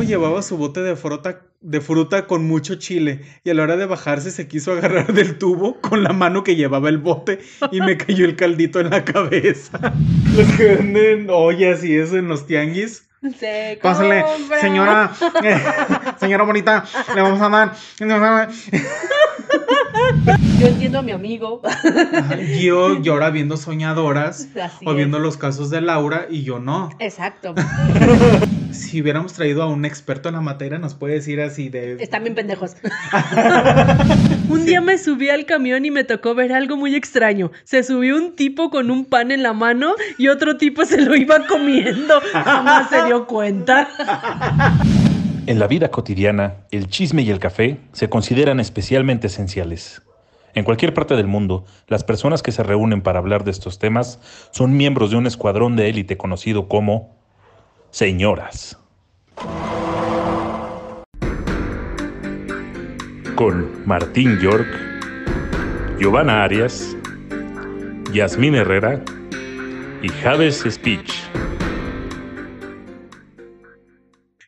tipo llevaba su bote de fruta, de fruta con mucho chile y a la hora de bajarse se quiso agarrar del tubo con la mano que llevaba el bote y me cayó el caldito en la cabeza. Los que venden ollas y eso en los tianguis. Se Pásale, señora, eh, señora bonita, le vamos a dar. Yo entiendo a mi amigo. Ajá, Yo llora viendo soñadoras Así o es. viendo los casos de Laura y yo no. Exacto. Si hubiéramos traído a un experto en la materia, nos puede decir así de. Están bien pendejos. un día me subí al camión y me tocó ver algo muy extraño. Se subió un tipo con un pan en la mano y otro tipo se lo iba comiendo. Jamás se dio cuenta. En la vida cotidiana, el chisme y el café se consideran especialmente esenciales. En cualquier parte del mundo, las personas que se reúnen para hablar de estos temas son miembros de un escuadrón de élite conocido como señoras. Con Martín York, Giovanna Arias, Yasmín Herrera y Javes Speech.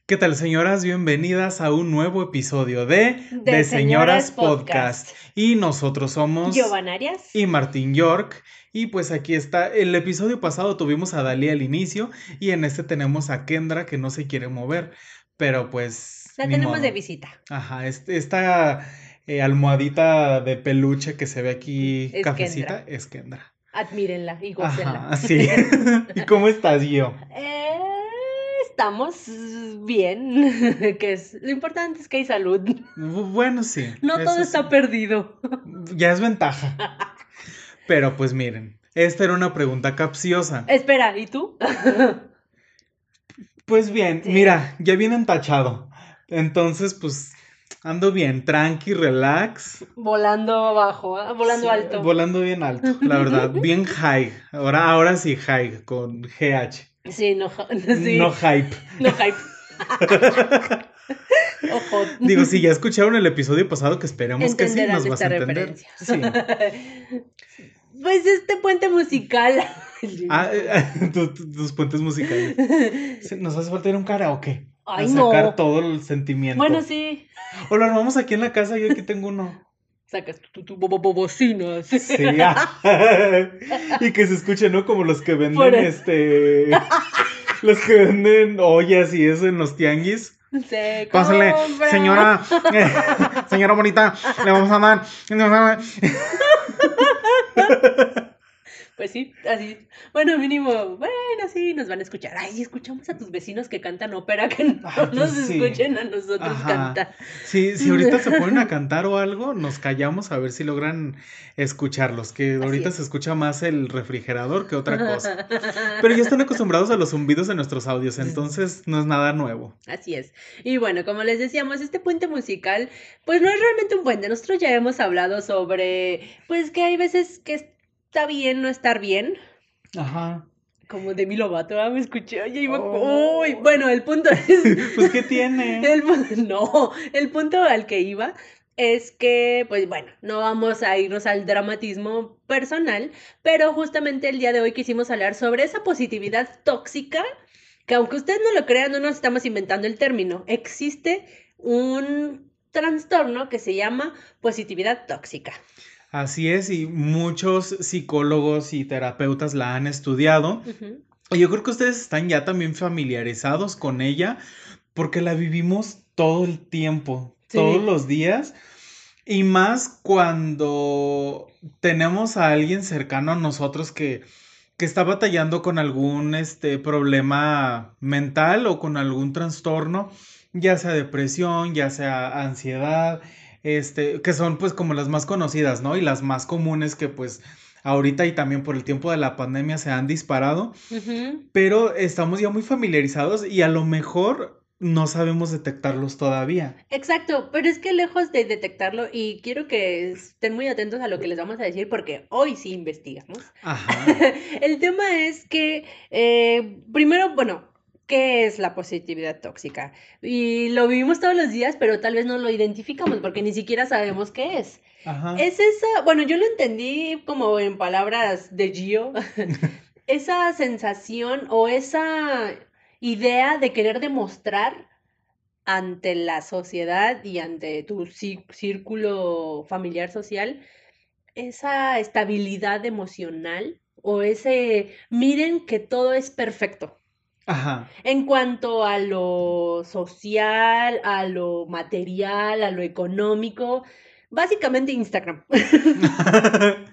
¿Qué tal, señoras? Bienvenidas a un nuevo episodio de De Señoras Podcast. Y nosotros somos Giovanna Arias. y Martín York. Y pues aquí está. El episodio pasado tuvimos a Dalí al inicio y en este tenemos a Kendra que no se quiere mover. Pero pues. La tenemos modo. de visita. Ajá, este- esta eh, almohadita de peluche que se ve aquí Es cafecita es Kendra. Admírenla y gócenla. Ajá, sí. ¿Y cómo estás, Gio? Eh, estamos bien. que es, lo importante es que hay salud. Bu- Bueno, sí. No todo sí. está perdido. Ya es ventaja. Pero pues miren, esta era una pregunta capciosa. Espera, ¿y tú? Pues bien, Sí. mira, ya vienen tachado. Entonces, pues ando bien, tranqui, relax. volando abajo, ¿ah? volando Sí, alto. Volando bien alto, la verdad. Bien high. Ahora, ahora sí high, con GH. sí, no, sí, No no, hype. hype. Ojo. Digo, si ya escucharon el episodio pasado, que esperemos que sí, nos vas a entender. Sí. Pues este puente musical. Ah, eh, tu- tu- tus puentes musicales. Nos hace falta ir a un karaoke. Ay, a sacar no. todo el sentimiento. Bueno, sí. O lo armamos aquí en la casa, yo aquí tengo uno. Sacas tu, tu, tu bo- bo- bocinas. Sí. ah. y que se escuche, ¿no? Como los que venden Por- este. Los que venden ollas y eso en los tianguis. Se Pásale, compra. señora, eh, señora bonita, le vamos a dar. le vamos a dar. Pues sí, así. Bueno, mínimo, bueno, sí, nos van a escuchar. Ay, escuchamos a tus vecinos que cantan ópera, que no Ay, nos sí. escuchen a nosotros Ajá. cantar. Sí, si ahorita se ponen a cantar o algo, nos callamos a ver si logran escucharlos. Que Así ahorita es. se escucha más el refrigerador que otra cosa. Pero ya están acostumbrados a los zumbidos de nuestros audios, entonces no es nada nuevo. Así es. Y bueno, como les decíamos, este puente musical, pues no es realmente un puente. Nosotros ya hemos hablado sobre, pues que hay veces que está bien no estar bien. Ajá. Como de mi Lovato, ¿ah? me escuché. Oye, iba... Oh. Uy, bueno, el punto es... Pues, ¿qué tiene? El no, el punto al que iba es que, pues bueno, no vamos a irnos al dramatismo personal, pero justamente el día de hoy quisimos hablar sobre esa positividad tóxica, que aunque ustedes no lo crean, no nos estamos inventando el término, existe un trastorno que se llama positividad tóxica. Así es, y muchos psicólogos y terapeutas la han estudiado. Ujú. Y Yo creo que ustedes están ya también familiarizados con ella porque la vivimos todo el tiempo, Sí. todos los días. Y más cuando tenemos a alguien cercano a nosotros que, que está batallando con algún este, problema mental o con algún trastorno, ya sea depresión, ya sea ansiedad, este, que son pues como las más conocidas, ¿no? Y las más comunes que pues ahorita y también por el tiempo de la pandemia se han disparado, pero estamos ya muy familiarizados y a lo mejor no sabemos detectarlos todavía. Exacto, pero es que lejos de detectarlo, y quiero que estén muy atentos a lo que les vamos a decir, porque hoy sí investigamos. Ajá. El tema es que, eh, primero, bueno, ¿qué es la positividad tóxica? Y lo vivimos todos los días, pero tal vez no lo identificamos porque ni siquiera sabemos qué es. Ajá. Es esa, bueno, yo lo entendí como en palabras de Gio, esa sensación o esa idea de querer demostrar ante la sociedad y ante tu círculo familiar social esa estabilidad emocional o ese, miren que todo es perfecto. Ajá. En cuanto a lo social, a lo material, a lo económico, básicamente Instagram.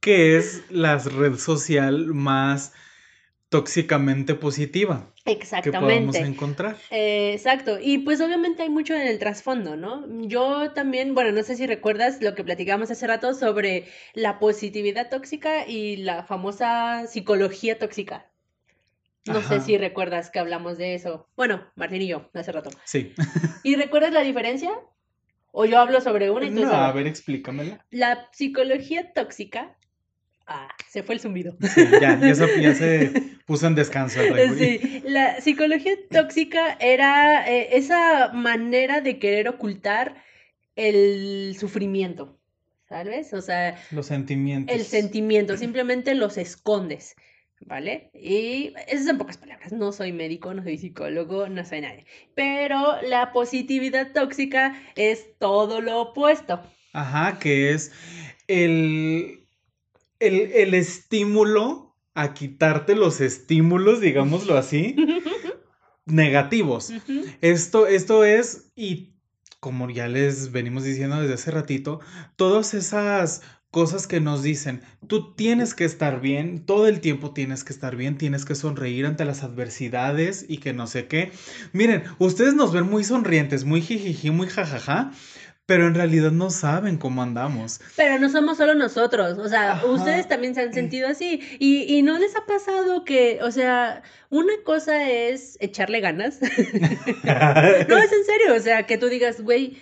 que es la red social más tóxicamente positiva. Exactamente. Que podemos encontrar. Eh, exacto. Y pues obviamente hay mucho en el trasfondo, ¿no? Yo también, bueno, no sé si recuerdas lo que platicamos hace rato sobre la positividad tóxica y la famosa psicología tóxica. No sé si recuerdas que hablamos de eso. Bueno, Martín y yo, hace rato. Sí. ¿Y recuerdas la diferencia? ¿O yo hablo sobre una y tú No, a ver, explícamela. La psicología tóxica Ah, se fue el zumbido. Sí, ya, ya, se, puso en descanso. sí, la psicología tóxica era eh, esa manera de querer ocultar el sufrimiento, ¿sabes? O sea... Los sentimientos. El sentimiento, simplemente los escondes, ¿vale? Y eso en pocas palabras, no soy médico, no soy psicólogo, no soy nadie. Pero la positividad tóxica es todo lo opuesto. Ajá, que es el el, estímulo a quitarte los estímulos, digámoslo así, negativos. esto, esto es, y como ya les venimos diciendo desde hace ratito, todas esas cosas que nos dicen, tú tienes que estar bien, todo el tiempo tienes que estar bien, tienes que sonreír ante las adversidades y que no sé qué. Miren, ustedes nos ven muy sonrientes, muy jijiji, muy jajaja, pero en realidad no saben cómo andamos. Pero no somos solo nosotros, o sea, ustedes también se han sentido así. Y, y, no les ha pasado que, o sea, una cosa es echarle ganas. no, es en serio, o sea, que tú digas, güey,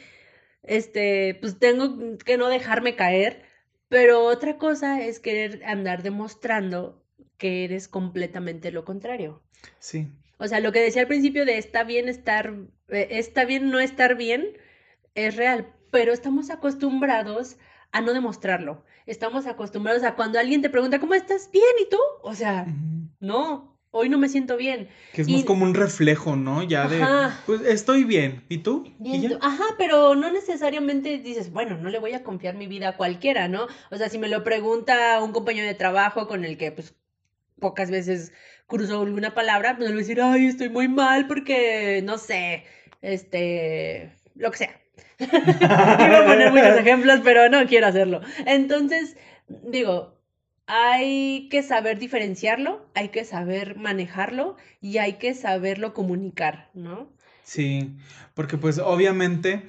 este, pues tengo que no dejarme caer. Pero otra cosa es querer andar demostrando que eres completamente lo contrario. Sí. O sea, lo que decía al principio de está bien estar, eh, está bien no estar bien es real, pero estamos acostumbrados a no demostrarlo. Estamos acostumbrados a cuando alguien te pregunta, ¿cómo estás? Bien, ¿y tú? O sea, no, hoy no me siento bien. Que es más como un reflejo, ¿no? Ya de, pues estoy bien, ¿y tú? Bien, Ajá, pero no necesariamente dices, bueno, no le voy a confiar mi vida a cualquiera, ¿no? O sea, si me lo pregunta un compañero de trabajo con el que, pues, pocas veces cruzo alguna palabra, pues le voy a decir, ay, estoy muy mal porque, no sé, este, lo que sea. Iba a poner muchos ejemplos, pero no quiero hacerlo. Entonces, digo, hay que saber diferenciarlo, hay que saber manejarlo y hay que saberlo comunicar, ¿no? Sí, porque pues obviamente,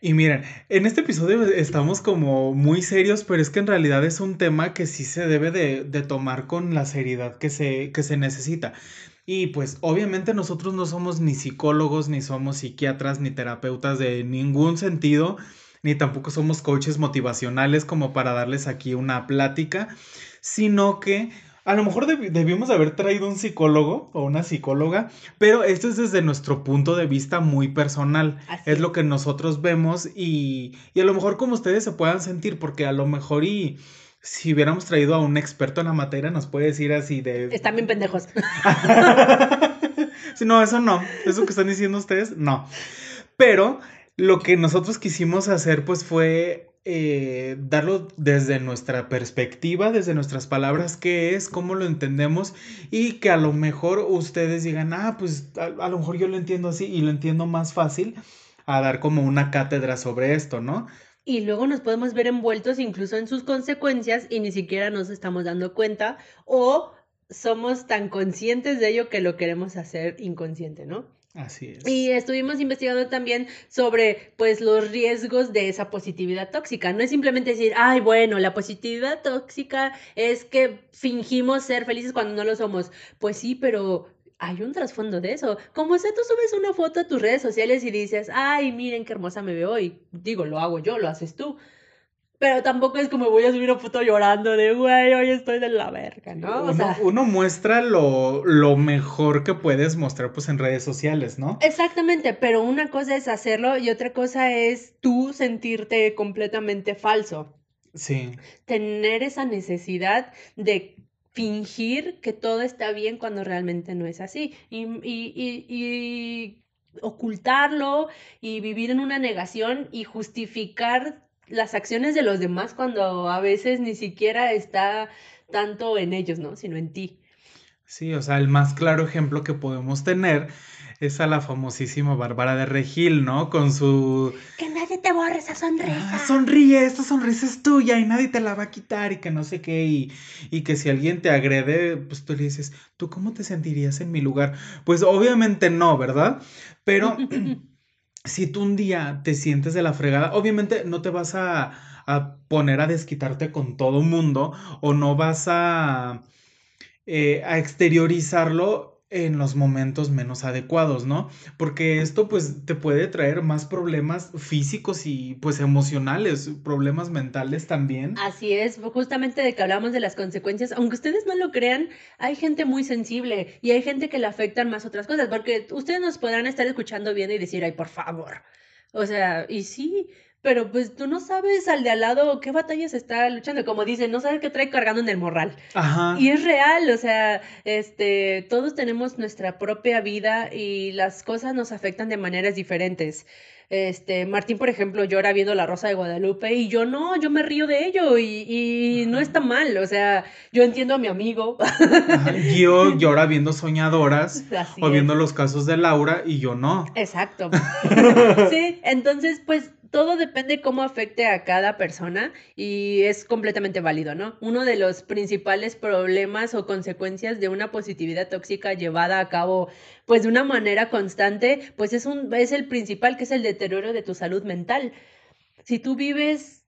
y miren, en este episodio estamos como muy serios, pero es que en realidad es un tema que sí se debe de, de tomar con la seriedad que se, que se necesita. Y pues obviamente nosotros no somos ni psicólogos, ni somos psiquiatras, ni terapeutas de ningún sentido, ni tampoco somos coaches motivacionales como para darles aquí una plática, sino que a lo mejor debimos haber traído un psicólogo o una psicóloga, pero esto es desde nuestro punto de vista muy personal. Es lo que nosotros vemos y, y a lo mejor como ustedes se puedan sentir, porque a lo mejor y si hubiéramos traído a un experto en la materia, nos puede decir así de... Están bien pendejos. no, eso no. Eso que están diciendo ustedes, no. Pero lo que nosotros quisimos hacer, pues, fue eh, darlo desde nuestra perspectiva, desde nuestras palabras, qué es, cómo lo entendemos y que a lo mejor ustedes digan, ah, pues a, a lo mejor yo lo entiendo así y lo entiendo más fácil a dar como una cátedra sobre esto, ¿no? y luego nos podemos ver envueltos incluso en sus consecuencias y ni siquiera nos estamos dando cuenta o somos tan conscientes de ello que lo queremos hacer inconsciente, ¿no? Así es. Y estuvimos investigando también sobre, pues, los riesgos de esa positividad tóxica. No es simplemente decir, ay, bueno, la positividad tóxica es que fingimos ser felices cuando no lo somos. Pues sí, pero hay un trasfondo de eso. Como si tú subes una foto a tus redes sociales y dices, ay, miren qué hermosa me veo hoy. Digo, lo hago yo, lo haces tú. Pero tampoco es como voy a subir una foto llorando de, güey, hoy estoy de la verga, ¿no? O sea, uno muestra lo, lo, mejor que puedes mostrar pues en redes sociales, ¿no? Exactamente, pero una cosa es hacerlo y otra cosa es tú sentirte completamente falso. Sí. Tener esa necesidad de fingir que todo está bien cuando realmente no es así. Y, y, y, ocultarlo y vivir en una negación y justificar las acciones de los demás cuando a veces ni siquiera está tanto en ellos, ¿no? Sino en ti. Sí, o sea, el más claro ejemplo que podemos tener es a la famosísima Bárbara de Regil, ¿no? Con su... Que nadie te borre esa sonrisa. Ah, sonríe, esta sonrisa es tuya y nadie te la va a quitar y que no sé qué. Y, y que si alguien te agrede, pues tú le dices, ¿tú cómo te sentirías en mi lugar? Pues obviamente no, ¿verdad? Pero si tú un día te sientes de la fregada, obviamente no te vas a, a poner a desquitarte con todo mundo o no vas a eh, a exteriorizarlo en los momentos menos adecuados, ¿no? Porque esto pues te puede traer más problemas físicos y pues emocionales, problemas mentales también. Así es, justamente de que hablamos de las consecuencias, aunque ustedes no lo crean, hay gente muy sensible y hay gente que le afectan más otras cosas, porque ustedes nos podrán estar escuchando bien y decir, ay, por favor. O sea, y sí, pero pues tú no sabes al de al lado qué batallas está luchando, como dicen, no sabes qué trae cargando en el morral. Ajá. Y es real, o sea, este, todos tenemos nuestra propia vida y las cosas nos afectan de maneras diferentes. Este, Martín, por ejemplo, llora viendo La Rosa de Guadalupe y yo no, yo me río de ello y, y no está mal, o sea, yo entiendo a mi amigo. Ajá, Yo llora viendo soñadoras Así o viendo es. los casos de Laura y yo no. Exacto. Sí, entonces, pues todo depende cómo afecte a cada persona y es completamente válido, ¿no? Uno de los principales problemas o consecuencias de una positividad tóxica llevada a cabo, pues de una manera constante, pues es un, es el principal, que es el deterioro de tu salud mental. Si tú vives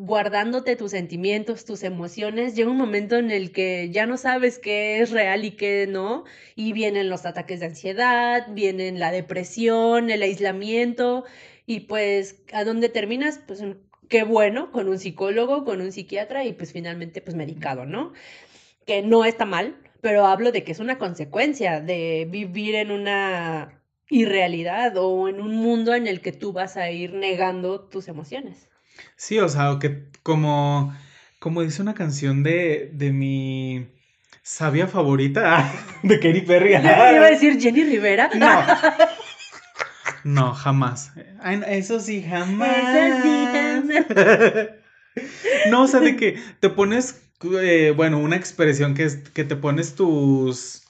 guardándote tus sentimientos, tus emociones, llega un momento en el que ya no sabes qué es real y qué no, y vienen los ataques de ansiedad, vienen la depresión, el aislamiento, y pues, ¿a dónde terminas? Pues qué bueno, con un psicólogo, con un psiquiatra y pues finalmente pues medicado, ¿no? Que no está mal, pero hablo de que es una consecuencia de vivir en una irrealidad o en un mundo en el que tú vas a ir negando tus emociones. Sí, o sea, que como, como dice una canción de, de mi sabia favorita, de Katy Perry. Yo iba a decir Jenny Rivera. No. No, jamás. Ay, eso sí, jamás. Eso sí, No, o sea, de que te pones, eh, bueno, una expresión que es que te pones tus...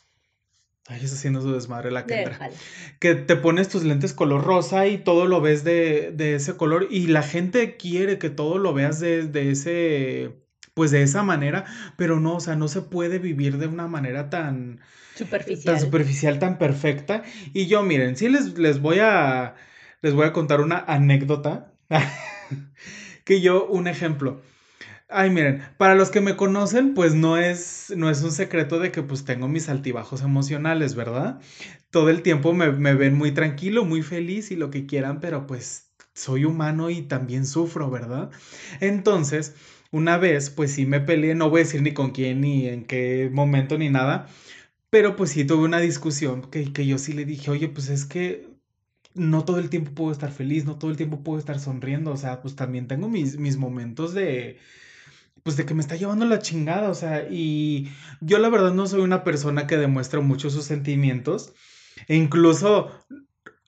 Ay, eso haciendo su desmadre la que entra. Que te pones tus lentes color rosa y todo lo ves de, de ese color y la gente quiere que todo lo veas de, de ese, pues de esa manera, pero no, o sea, no se puede vivir de una manera tan, Superficial. tan superficial, tan perfecta. Y yo, miren, sí les, les voy a, les voy a contar una anécdota. que yo, un ejemplo. Ay, miren, para los que me conocen, pues no es, no es un secreto de que pues tengo mis altibajos emocionales, ¿verdad? Todo el tiempo me, me ven muy tranquilo, muy feliz y lo que quieran, pero pues soy humano y también sufro, ¿verdad? Entonces, una vez, pues sí me peleé, no voy a decir ni con quién, ni en qué momento, ni nada, pero pues sí tuve una discusión que, que yo sí le dije, oye, pues es que no todo el tiempo puedo estar feliz, no todo el tiempo puedo estar sonriendo, o sea, pues también tengo mis, mis momentos de, pues de que me está llevando la chingada, o sea, y yo la verdad no soy una persona que demuestra mucho sus sentimientos, e incluso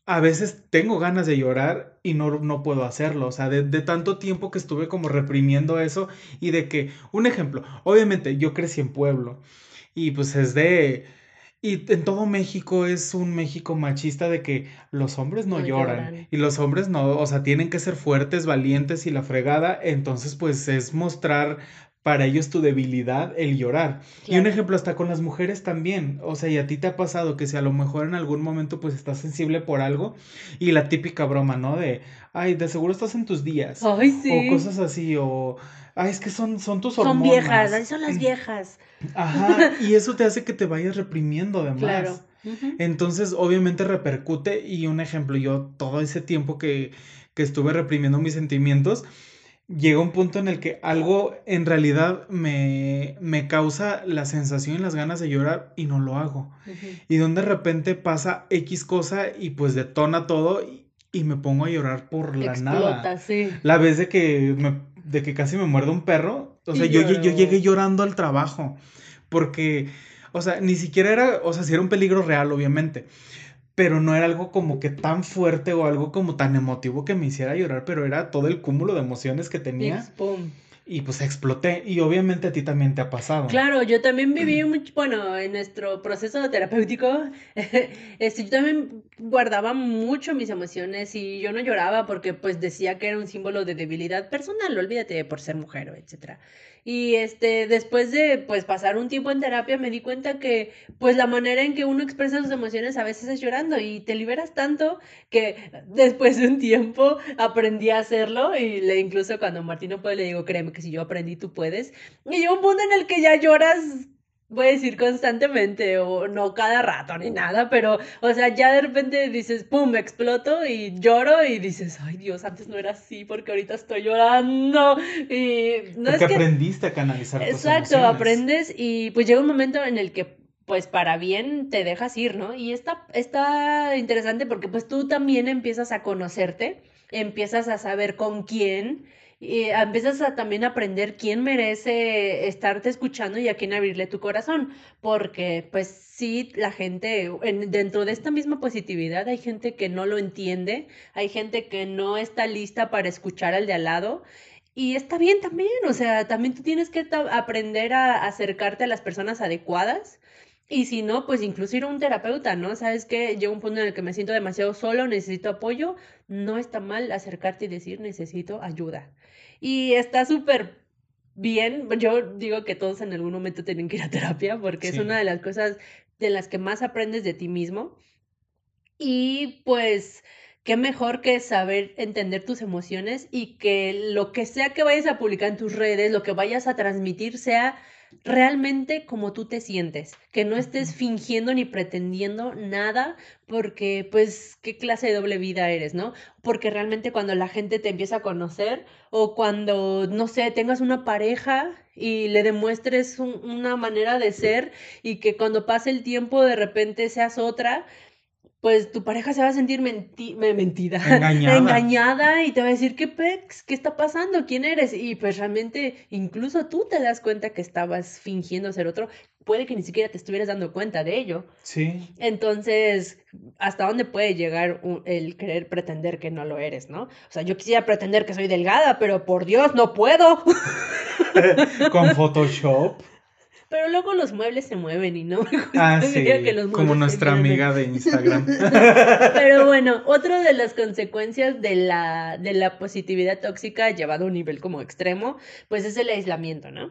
a veces tengo ganas de llorar y no, no puedo hacerlo, o sea, de, de tanto tiempo que estuve como reprimiendo eso y de que, un ejemplo, obviamente yo crecí en pueblo y pues es de... Y en todo México es un México machista de que los hombres no, No lloran, lloran. y los hombres no, o sea, tienen que ser fuertes, valientes y la fregada, entonces pues es mostrar para ellos tu debilidad el llorar. Y un ejemplo hasta con las mujeres también, o sea, y a ti te ha pasado que si a lo mejor en algún momento pues estás sensible por algo y la típica broma, ¿no? De, ay, de seguro estás en tus días. Ay, O sí. cosas así, o, ay, es que son, son tus Son viejas, hormonas. ay, son las viejas. Ajá, y eso te hace que te vayas reprimiendo además. Claro. Entonces, obviamente repercute y un ejemplo, yo todo ese tiempo que, que estuve reprimiendo mis sentimientos, llega un punto en el que algo en realidad me, me causa la sensación y las ganas de llorar y no lo hago. Y donde de repente pasa X cosa y pues detona todo y, y me pongo a llorar por la nada. Sí. La vez de que, me, de que casi me muerde un perro, o sea, yo, yo lloró. llegué llorando al trabajo, porque, o sea, ni siquiera era, o sea, sí era un peligro real, obviamente, pero no era algo como que tan fuerte o algo como tan emotivo que me hiciera llorar, pero era todo el cúmulo de emociones que tenía. Pum. Y pues exploté. Y obviamente a ti también te ha pasado. Claro, yo también viví mucho, bueno, en nuestro proceso terapéutico, este, yo también guardaba mucho mis emociones y yo no lloraba porque pues decía que era un símbolo de debilidad personal, olvídate por ser mujer, etcétera. Y este, después de pues pasar un tiempo en terapia me di cuenta que pues la manera en que uno expresa sus emociones a veces es llorando y te liberas tanto que después de un tiempo aprendí a hacerlo y le incluso cuando Martín no puede le digo, créeme que si yo aprendí tú puedes. Y llega un punto en el que ya lloras voy a decir constantemente o no cada rato ni nada, pero, o sea, ya de repente dices, pum, me exploto y lloro y dices, ay Dios, antes no era así porque ahorita estoy llorando. Y no porque es que... aprendiste a canalizar. Exacto, aprendes y pues llega un momento en el que pues para bien te dejas ir, ¿no? Y está, está interesante porque pues tú también empiezas a conocerte, empiezas a saber con quién y empiezas a también aprender quién merece estarte escuchando y a quién abrirle tu corazón, porque pues sí, la gente, dentro de esta misma positividad hay gente que no lo entiende, hay gente que no está lista para escuchar al de al lado. Y está bien también, o sea, también tú tienes que aprender a acercarte a las personas adecuadas. Y si no, pues incluso ir a un terapeuta, ¿no? Sabes que llega un punto en el que me siento demasiado solo, necesito apoyo. No está mal acercarte y decir necesito ayuda. Y está súper bien. Yo digo que todos en algún momento tienen que ir a terapia porque es una de las cosas de las que más aprendes de ti mismo. Y pues, qué mejor que saber entender tus emociones y que lo que sea que vayas a publicar en tus redes, lo que vayas a transmitir sea realmente como tú te sientes, que no estés fingiendo ni pretendiendo nada, porque pues qué clase de doble vida eres, ¿no? Porque realmente cuando la gente te empieza a conocer o cuando, no sé, tengas una pareja y le demuestres una manera de ser y que cuando pase el tiempo de repente seas otra, pues tu pareja se va a sentir mentida, engañada. engañada y te va a decir, ¿qué pex? ¿Qué está pasando? ¿Quién eres? Y pues realmente incluso tú te das cuenta que estabas fingiendo ser otro. Puede que ni siquiera te estuvieras dando cuenta de ello. Sí. Entonces, ¿hasta dónde puede llegar el querer pretender que no lo eres, no? O sea, yo quisiera pretender que soy delgada, pero por Dios, no puedo. Con Photoshop. Pero luego los muebles se mueven y no. Ah, sí. como nuestra amiga de Instagram. Pero bueno, otra de las consecuencias de la, de la positividad tóxica llevado a un nivel como extremo, pues es el aislamiento, ¿no?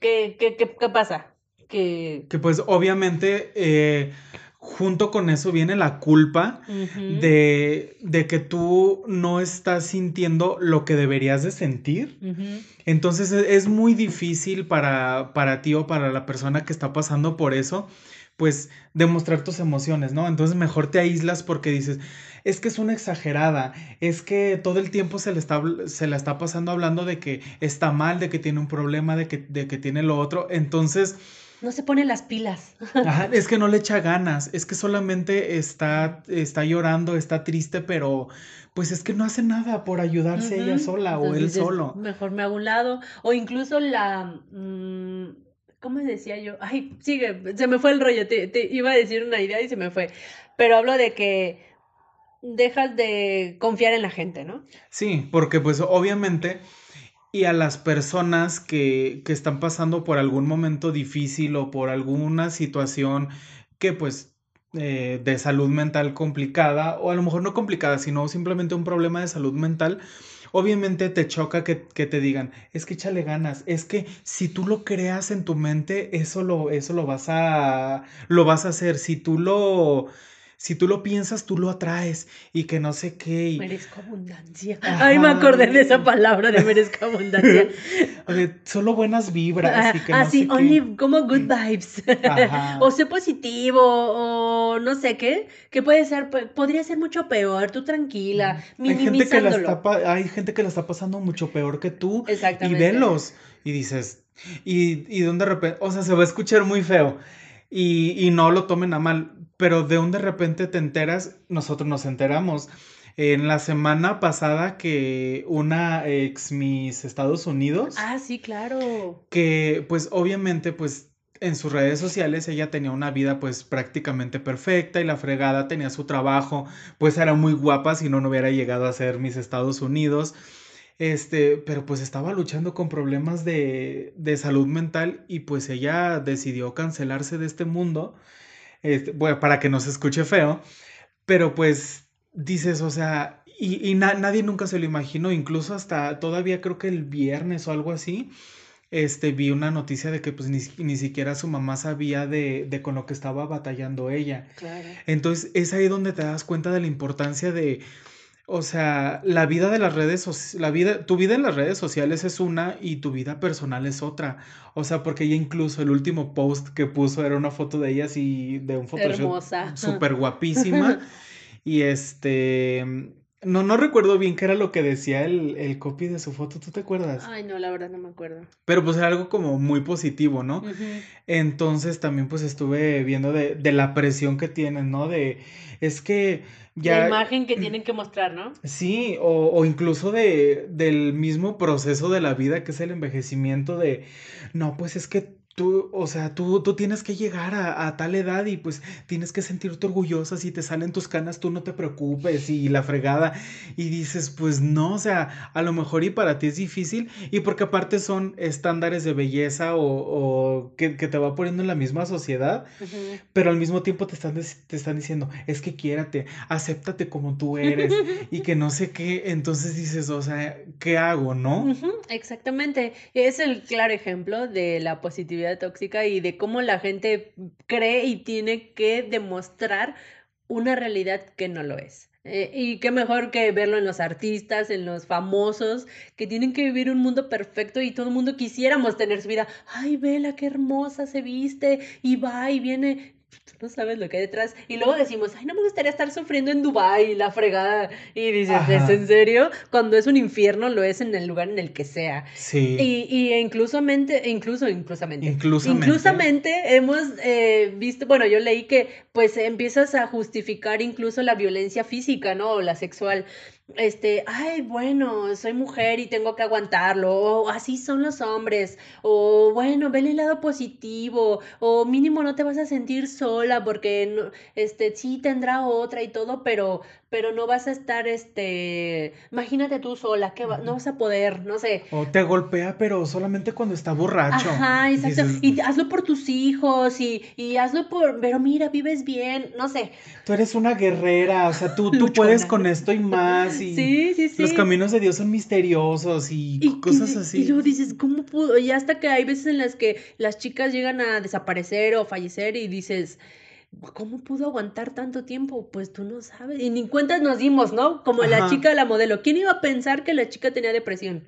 ¿Qué, qué, qué, qué pasa? Que... que pues obviamente eh, junto con eso viene la culpa de, de, que tú no estás sintiendo lo que deberías de sentir. Entonces e, es, muy difícil para, para ti o para la persona que está pasando por eso, pues demostrar tus emociones, ¿no? Entonces mejor te aíslas porque dices, es que es una exagerada, es que todo el tiempo se le está, se la está pasando hablando de que está mal, de que tiene un problema, de que, de que tiene lo otro. Entonces no se pone las pilas. es que no le echa ganas, es que solamente está, está llorando, está triste, pero pues es que no hace nada por ayudarse ella sola o él solo. Mejor me hago un lado. O incluso la... Mm, ¿Cómo decía yo? Ay, sigue, se me fue el rollo, te, te iba a decir una idea y se me fue. Pero hablo de que dejas de confiar en la gente, ¿no? Sí, porque pues obviamente y a las personas que, que, están pasando por algún momento difícil o por alguna situación que pues eh, de salud mental complicada o a lo mejor no complicada, sino simplemente un problema de salud mental, obviamente te choca que, que, te digan, es que échale ganas, es que si tú lo creas en tu mente, eso lo, eso lo vas a, lo vas a hacer, si tú lo si tú lo piensas, tú lo atraes y que no sé qué. Merezco abundancia. Ay, me acordé de esa palabra de merezco abundancia. solo buenas vibras. Y ah, sí, only como good vibes. o sé positivo, o no sé qué, que puede ser, podría ser mucho peor, tú tranquila, hay gente, que la está, hay gente que la está pasando mucho peor que tú. Exactamente. Y velos. Y dices, y, y de repente, o sea, se va a escuchar muy feo. Y, y no lo tomen a mal pero de un de repente te enteras, nosotros nos enteramos. En la semana pasada que una ex mis Estados Unidos. Ah, sí, claro. Que pues obviamente pues en sus redes sociales ella tenía una vida pues prácticamente perfecta y la fregada tenía su trabajo, pues era muy guapa si no no hubiera llegado a ser mis Estados Unidos. Este, pero pues estaba luchando con problemas de, de salud mental y pues ella decidió cancelarse de este mundo, este, bueno, para que no se escuche feo, pero pues dices, o sea, y, y nadie nunca se lo imaginó, incluso hasta todavía creo que el viernes o algo así, este, vi una noticia de que pues ni, ni siquiera su mamá sabía de, de, con lo que estaba batallando ella. Claro. Entonces es ahí donde te das cuenta de la importancia de, o sea, la vida de las redes, la vida, tu vida en las redes sociales es una y tu vida personal es otra. O sea, porque ella incluso el último post que puso era una foto de ella así, de un Photoshop súper guapísima. y este, no, no recuerdo bien qué era lo que decía el, el, copy de su foto, ¿tú te acuerdas? Ay, no, la verdad no me acuerdo. Pero pues era algo como muy positivo, ¿no? Uh -huh. Entonces también pues estuve viendo de, de, la presión que tienen, ¿no? De, es que ya... La imagen que tienen que mostrar, ¿no? Sí, o, o incluso de, del mismo proceso de la vida que es el envejecimiento de, no, pues es que tú, o sea, tú, tú tienes que llegar a, a, tal edad y pues tienes que sentirte orgullosa si te salen tus canas, tú no te preocupes y la fregada y dices, pues no, o sea, a lo mejor y para ti es difícil y porque aparte son estándares de belleza o, o que, que, te va poniendo en la misma sociedad, uh -huh. pero al mismo tiempo te están, te están diciendo, es que quiérate, acéptate como tú eres y que no sé qué, entonces dices, o sea, ¿qué hago, no? Uh -huh, exactamente, es el claro ejemplo de la positividad tóxica y de cómo la gente cree y tiene que demostrar una realidad que no lo es. Eh, y qué mejor que verlo en los artistas, en los famosos, que tienen que vivir un mundo perfecto y todo el mundo quisiéramos tener su vida. Ay, vela, qué hermosa se viste y va y viene tú no sabes lo que hay detrás. Y luego decimos, ay, no me gustaría estar sufriendo en Dubai la fregada. Y dices, Ajá. ¿es en serio? Cuando es un infierno, lo es en el lugar en el que sea. Sí. Y, y inclusamente, incluso, inclusamente. Inclusamente. Inclusamente hemos eh, visto, bueno, yo leí que pues empiezas a justificar incluso la violencia física, ¿no? O la sexual este, ay, bueno, soy mujer y tengo que aguantarlo, o así son los hombres, o bueno, ven el lado positivo, o mínimo no te vas a sentir sola porque, este, sí tendrá otra y todo, pero, pero no vas a estar, este, imagínate tú sola, que va, no vas a poder, no sé. O te golpea, pero solamente cuando está borracho. Ajá, exacto. Dices... Y hazlo por tus hijos y, y hazlo por, pero mira, vives bien, no sé. Tú eres una guerrera, o sea, tú, tú puedes con esto y más. Y sí, sí, sí. Los caminos de Dios son misteriosos y, y cosas y, así. Y luego dices, ¿cómo pudo? Y hasta que hay veces en las que las chicas llegan a desaparecer o fallecer y dices, ¿Cómo pudo aguantar tanto tiempo? Pues tú no sabes. Y ni cuentas nos dimos, ¿no? Como Ajá. la chica de la modelo. ¿Quién iba a pensar que la chica tenía depresión?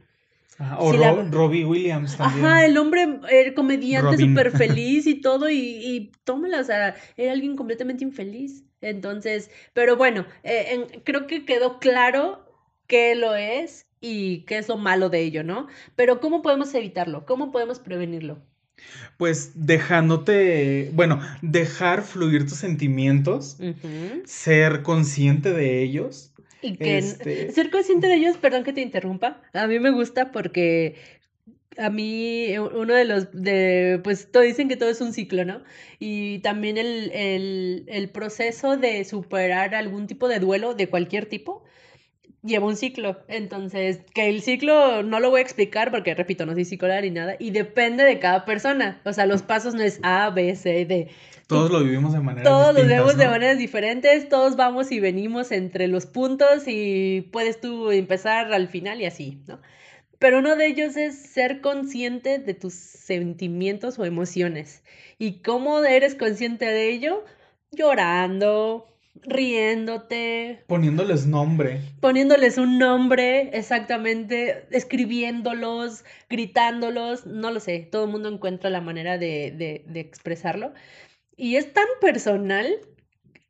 Ajá. O si la... Robbie Williams también. Ajá, el hombre, el comediante súper feliz y todo, y, y tómala, o sea, era alguien completamente infeliz. Entonces, pero bueno, eh, en, creo que quedó claro qué lo es y qué es lo malo de ello, ¿no? Pero ¿cómo podemos evitarlo? ¿Cómo podemos prevenirlo? Pues dejándote, bueno, dejar fluir tus sentimientos, uh -huh. ser consciente de ellos. Y que este... ser consciente de ellos, perdón que te interrumpa, a mí me gusta porque a mí uno de los, de, pues todo dicen que todo es un ciclo, ¿no? Y también el, el, el proceso de superar algún tipo de duelo de cualquier tipo, lleva un ciclo. Entonces, que el ciclo no lo voy a explicar porque, repito, no soy psicóloga ni nada. Y depende de cada persona. O sea, los pasos no es A, B, C, D. Todos lo vivimos de manera Todos lo vivimos ¿no? de maneras diferentes. Todos vamos y venimos entre los puntos y puedes tú empezar al final y así, ¿no? Pero uno de ellos es ser consciente de tus sentimientos o emociones. ¿Y cómo eres consciente de ello? Llorando, riéndote. Poniéndoles nombre. Poniéndoles un nombre, exactamente, escribiéndolos, gritándolos, no lo sé, todo el mundo encuentra la manera de, de, de expresarlo. Y es tan personal.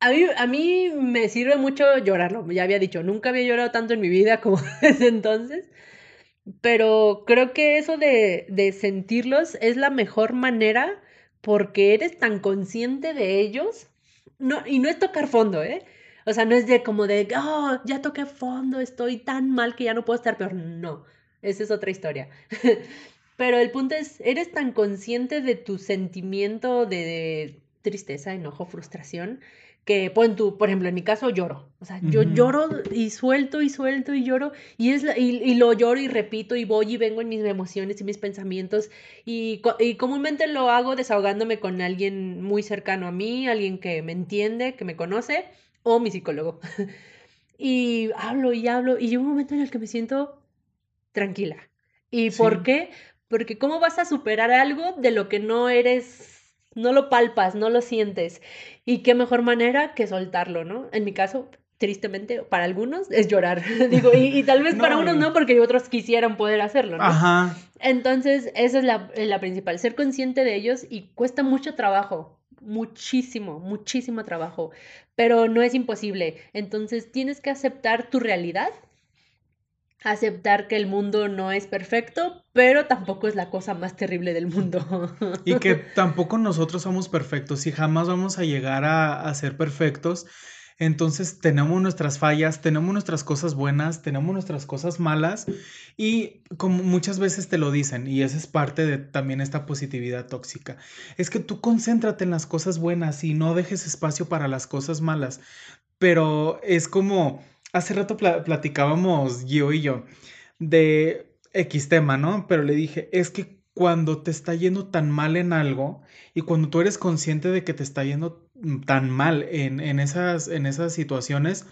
A mí, a mí me sirve mucho llorarlo, ya había dicho, nunca había llorado tanto en mi vida como desde entonces. Pero creo que eso de, de sentirlos es la mejor manera porque eres tan consciente de ellos no, y no es tocar fondo, ¿eh? O sea, no es de como de, oh, ya toqué fondo, estoy tan mal que ya no puedo estar peor. No, esa es otra historia. Pero el punto es, ¿eres tan consciente de tu sentimiento de, tristeza, enojo, frustración? Que pon tú, por ejemplo, en mi caso lloro. O sea, yo lloro y suelto y suelto y lloro y, es y, lo lloro y repito y voy y vengo en mis emociones y mis pensamientos y, y comúnmente lo hago desahogándome con alguien muy cercano a mí, alguien que me entiende, que me conoce o mi psicólogo. y hablo y hablo y llega un momento en el que me siento tranquila. ¿Y por qué? Porque ¿cómo vas a superar algo de lo que no eres, no lo palpas, no lo sientes? Y qué mejor manera que soltarlo, ¿no? En mi caso, tristemente, para algunos es llorar. Digo, y, tal vez para unos no, porque otros quisieran poder hacerlo, ¿no? Ajá. Entonces, esa es la, la principal, ser consciente de ellos y cuesta mucho trabajo, muchísimo, muchísimo trabajo, pero no es imposible. Entonces, tienes que aceptar tu realidad aceptar que el mundo no es perfecto, pero tampoco es la cosa más terrible del mundo. Y que tampoco nosotros somos perfectos y jamás vamos a llegar a, ser perfectos. Entonces tenemos nuestras fallas, tenemos nuestras cosas buenas, tenemos nuestras cosas malas y como muchas veces te lo dicen y esa es parte de también esta positividad tóxica, es que tú concéntrate en las cosas buenas y no dejes espacio para las cosas malas, pero es como hace rato platicábamos yo y yo de X tema, ¿no? Pero le dije, es que cuando te está yendo tan mal en algo y cuando tú eres consciente de que te está yendo tan mal en, esas, en esas situaciones,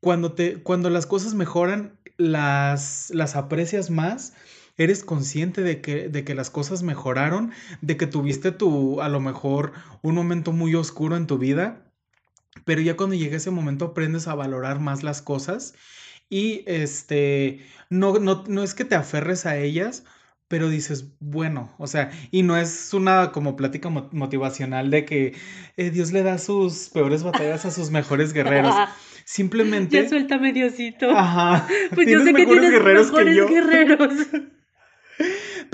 cuando, te, cuando las cosas mejoran, las, las aprecias más eres consciente de que, de que las cosas mejoraron, de que tuviste tu, a lo mejor, un momento muy oscuro en tu vida pero ya cuando llega ese momento aprendes a valorar más las cosas y este, no, no, no es que te aferres a ellas, pero dices, bueno, o sea, y no es una como plática motivacional de que eh, Dios le da sus peores batallas a sus mejores guerreros. Simplemente. Ya suéltame, Diosito. Ajá. Pues yo sé que tienes guerreros mejores guerreros.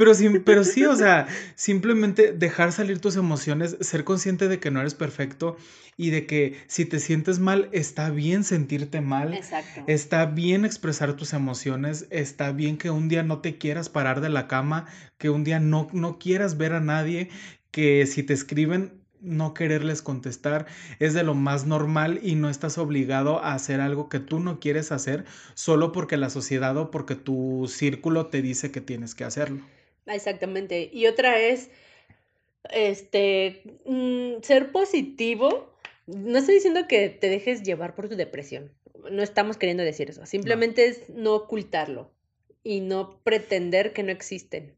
Pero sí, pero sí, o sea, simplemente dejar salir tus emociones, ser consciente de que no eres perfecto y de que si te sientes mal, está bien sentirte mal. Exacto. Está bien expresar tus emociones, está bien que un día no te quieras parar de la cama, que un día no, no quieras ver a nadie, que si te escriben no quererles contestar es de lo más normal y no estás obligado a hacer algo que tú no quieres hacer solo porque la sociedad o porque tu círculo te dice que tienes que hacerlo. Exactamente. Y otra es, este, mm, ser positivo. No estoy diciendo que te dejes llevar por tu depresión. No estamos queriendo decir eso. Simplemente es no ocultarlo y no pretender que no existen.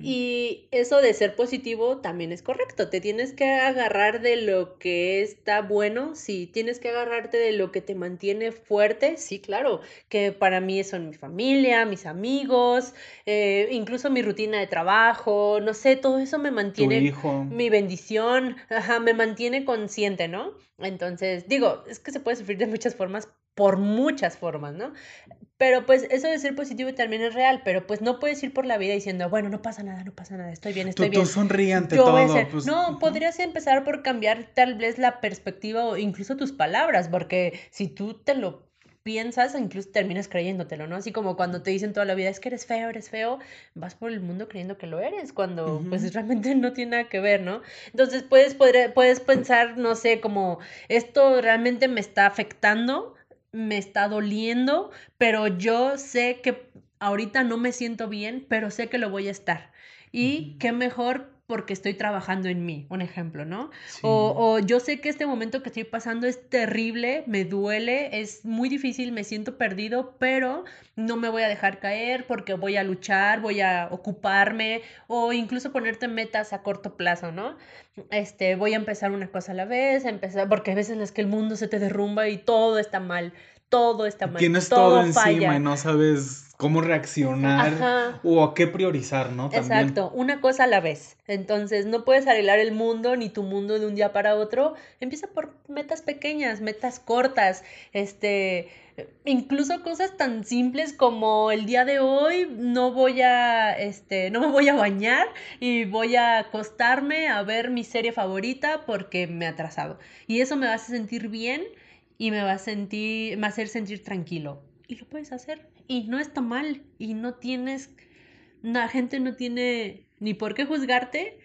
Y eso de ser positivo también es correcto. Te tienes que agarrar de lo que está bueno, sí. Tienes que agarrarte de lo que te mantiene fuerte, sí, claro. Que para mí son mi familia, mis amigos, eh, incluso mi rutina de trabajo, no sé, todo eso me mantiene. hijo. Mi bendición, ajá, me mantiene consciente, ¿no? Entonces, digo, es que se puede sufrir de muchas formas, por muchas formas, ¿no? Pero pues eso de ser positivo también es real, pero pues no puedes ir por la vida diciendo, bueno, no pasa nada, no pasa nada, estoy bien, estoy bien. Tú sonriente todo. Pues, no, podrías empezar por cambiar tal vez la perspectiva o incluso tus palabras, porque si tú te lo piensas, incluso terminas creyéndotelo, ¿no? Así como cuando te dicen toda la vida, es que eres feo, eres feo, vas por el mundo creyendo que lo eres, cuando pues realmente no tiene nada que ver, ¿no? Entonces puedes, puedes pensar, no sé, como esto realmente me está afectando, me está doliendo, pero yo sé que ahorita no me siento bien, pero sé que lo voy a estar. Y qué mejor porque estoy trabajando en mí, un ejemplo, ¿no? O, o, yo sé que este momento que estoy pasando es terrible, me duele, es muy difícil, me siento perdido, pero no me voy a dejar caer porque voy a luchar, voy a ocuparme o incluso ponerte metas a corto plazo, ¿no? Este, voy a empezar una cosa a la vez, empezar, porque hay veces en las que el mundo se te derrumba y todo está mal, todo está mal. Tienes todo, encima y no sabes cómo reaccionar o a qué priorizar, ¿no? Exacto, una cosa a la vez. Entonces, no puedes arreglar el mundo ni tu mundo de un día para otro. Empieza por metas pequeñas, metas cortas, este, incluso cosas tan simples como el día de hoy no voy a, este, no me voy a bañar y voy a acostarme a ver mi serie favorita porque me ha atrasado. Y eso me va a hacer sentir bien y me va a sentir, me va a hacer sentir tranquilo. Y lo puedes hacer y no está mal y no tienes la gente no tiene ni por qué juzgarte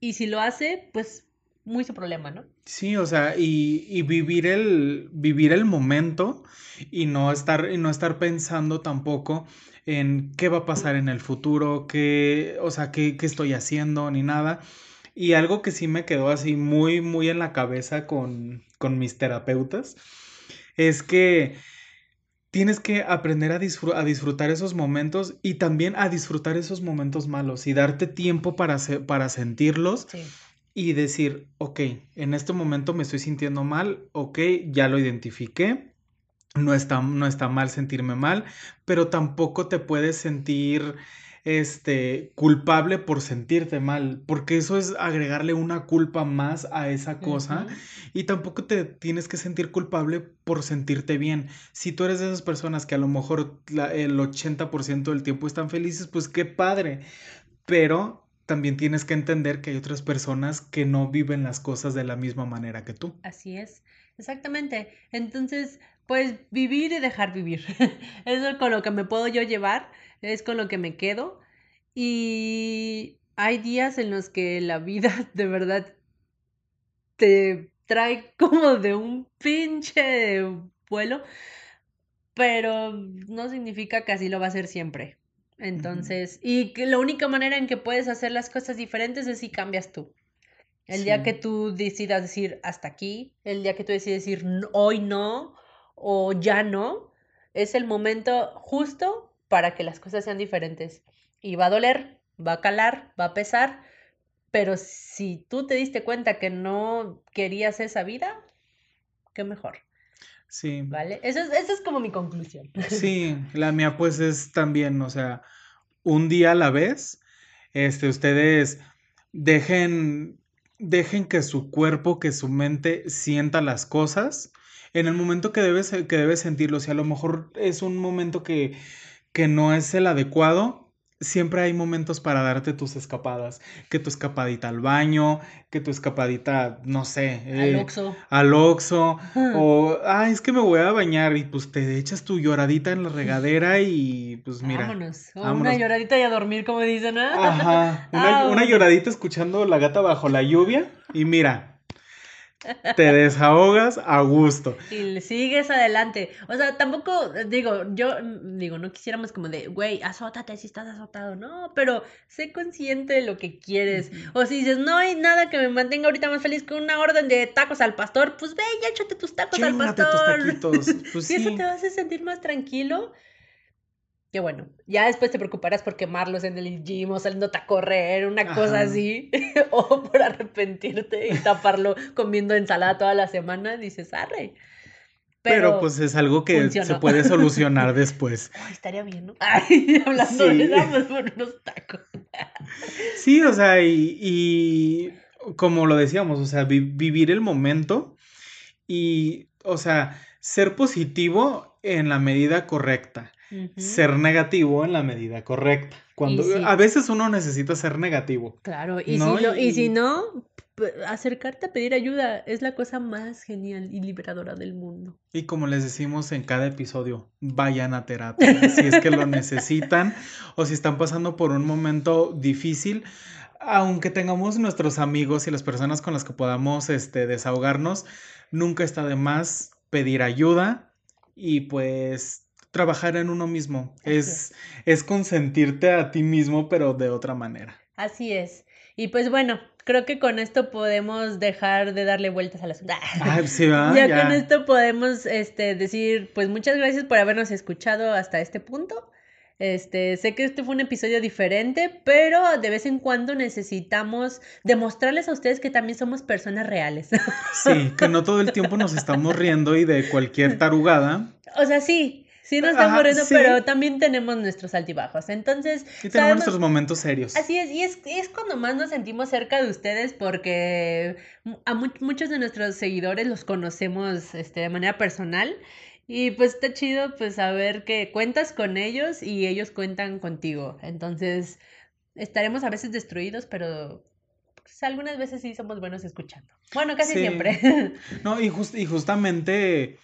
y si lo hace, pues muy su problema, ¿no? Sí, o sea, y, y vivir el, vivir el momento y no estar, y no estar pensando tampoco en qué va a pasar en el futuro, qué, o sea, qué, qué estoy haciendo, ni nada. Y algo que sí me quedó así muy, muy en la cabeza con, con mis terapeutas es que tienes que aprender a, disfr- a disfrutar esos momentos y también a disfrutar esos momentos malos y darte tiempo para, se- para sentirlos Sí. y decir, ok, en este momento me estoy sintiendo mal, ok, ya lo identifiqué, no está, no está mal sentirme mal, pero tampoco te puedes sentir este culpable por sentirte mal, porque eso es agregarle una culpa más a esa cosa y tampoco te tienes que sentir culpable por sentirte bien. Si tú eres de esas personas que a lo mejor la- el 80% del tiempo están felices, pues qué padre, pero también tienes que entender que hay otras personas que no viven las cosas de la misma manera que tú. Así es, exactamente. Entonces, pues vivir y dejar vivir. Eso es con lo que me puedo yo llevar, es con lo que me quedo. Y hay días en los que la vida de verdad te trae como de un pinche vuelo, pero no significa que así lo va a hacer siempre. Entonces, y que la única manera en que puedes hacer las cosas diferentes es si cambias tú. El día que tú decidas decir hasta aquí, el día que tú decides decir "No, hoy no o ya no, es el momento justo para que las cosas sean diferentes. Y va a doler, va a calar, va a pesar, pero si tú te diste cuenta que no querías esa vida, qué mejor, Sí. ¿vale? Eso es, eso es como mi conclusión. Sí, la mía pues es también, o sea, un día a la vez, este, ustedes dejen, dejen que su cuerpo, que su mente sienta las cosas en el momento que debes, que debes sentirlo. Si a lo mejor es un momento que, que no es el adecuado, siempre hay momentos para darte tus escapadas, que tu escapadita al baño, que tu escapadita, no sé, Al eh, Oxxo. al Oxxo, o, ay, es que me voy a bañar y pues te echas tu lloradita en la regadera y pues mira, Vámonos. Una lloradita y a dormir, como dicen, ¿ah? Ajá, una, una lloradita escuchando la gata bajo la lluvia y mira, te desahogas a gusto. Y sigues adelante. O sea, tampoco, digo, yo digo, no quisiéramos como de, güey, azótate si estás azotado. No, pero sé consciente de lo que quieres. O si dices, no hay nada que me mantenga ahorita más feliz que una orden de tacos al pastor, pues ve y échate tus tacos al Chíngate tus pastor. taquitos. Pues eso te hace sentir más tranquilo, que bueno, ya después te preocuparás por quemarlos en el gym o saliéndote a correr, una cosa así, o por arrepentirte y taparlo comiendo ensalada toda la semana, dices, arre. Pero pues es algo que se puede solucionar después. Ay, estaría bien, ¿no? Ay, hablando Sí. de vamos por unos tacos. Sí, o sea, y, y como lo decíamos, o sea, vi- vivir el momento y, o sea, ser positivo en la medida correcta, Ser negativo en la medida correcta. Cuando sí. a veces uno necesita ser negativo. Claro, y, ¿no? si, lo- y si no, acercarte a pedir ayuda es la cosa más genial y liberadora del mundo. Y como les decimos en cada episodio, vayan a terapia si es que lo necesitan o si están pasando por un momento difícil. Aunque tengamos nuestros amigos y las personas con las que podamos este, desahogarnos, nunca está de más pedir ayuda y pues trabajar en uno mismo. Así Es, es consentirte a ti mismo, pero de otra manera. Así es. Y pues bueno, creo que con esto podemos dejar de darle vueltas. Ay, sí, ¿verdad? Ya, Ya. con esto podemos este, decir, pues muchas gracias por habernos escuchado hasta este punto. Este, sé que este fue un episodio diferente, pero de vez en cuando necesitamos demostrarles a ustedes que también somos personas reales. Sí, que no todo el tiempo nos estamos riendo y de cualquier tarugada. o sea, sí, sí nos Ajá, riendo, sí. pero también tenemos nuestros altibajos. Entonces, Y tenemos sabemos- nuestros momentos serios. Así es, y es, es cuando más nos sentimos cerca de ustedes porque a mu- muchos de nuestros seguidores los conocemos este, de manera personal y pues está chido pues saber que cuentas con ellos y ellos cuentan contigo. Entonces estaremos a veces destruidos, pero pues, algunas veces sí somos buenos escuchando. Bueno, casi Sí. siempre. No, y, jus- y justamente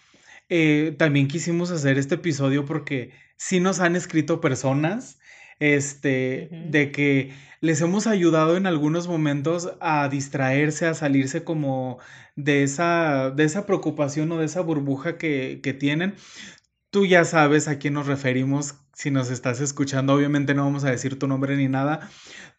eh, también quisimos hacer este episodio porque sí nos han escrito personas este, de que les hemos ayudado en algunos momentos a distraerse, a salirse como de esa, de esa preocupación o de esa burbuja que, que tienen. Tú ya sabes a quién nos referimos si nos estás escuchando. Obviamente no vamos a decir tu nombre ni nada,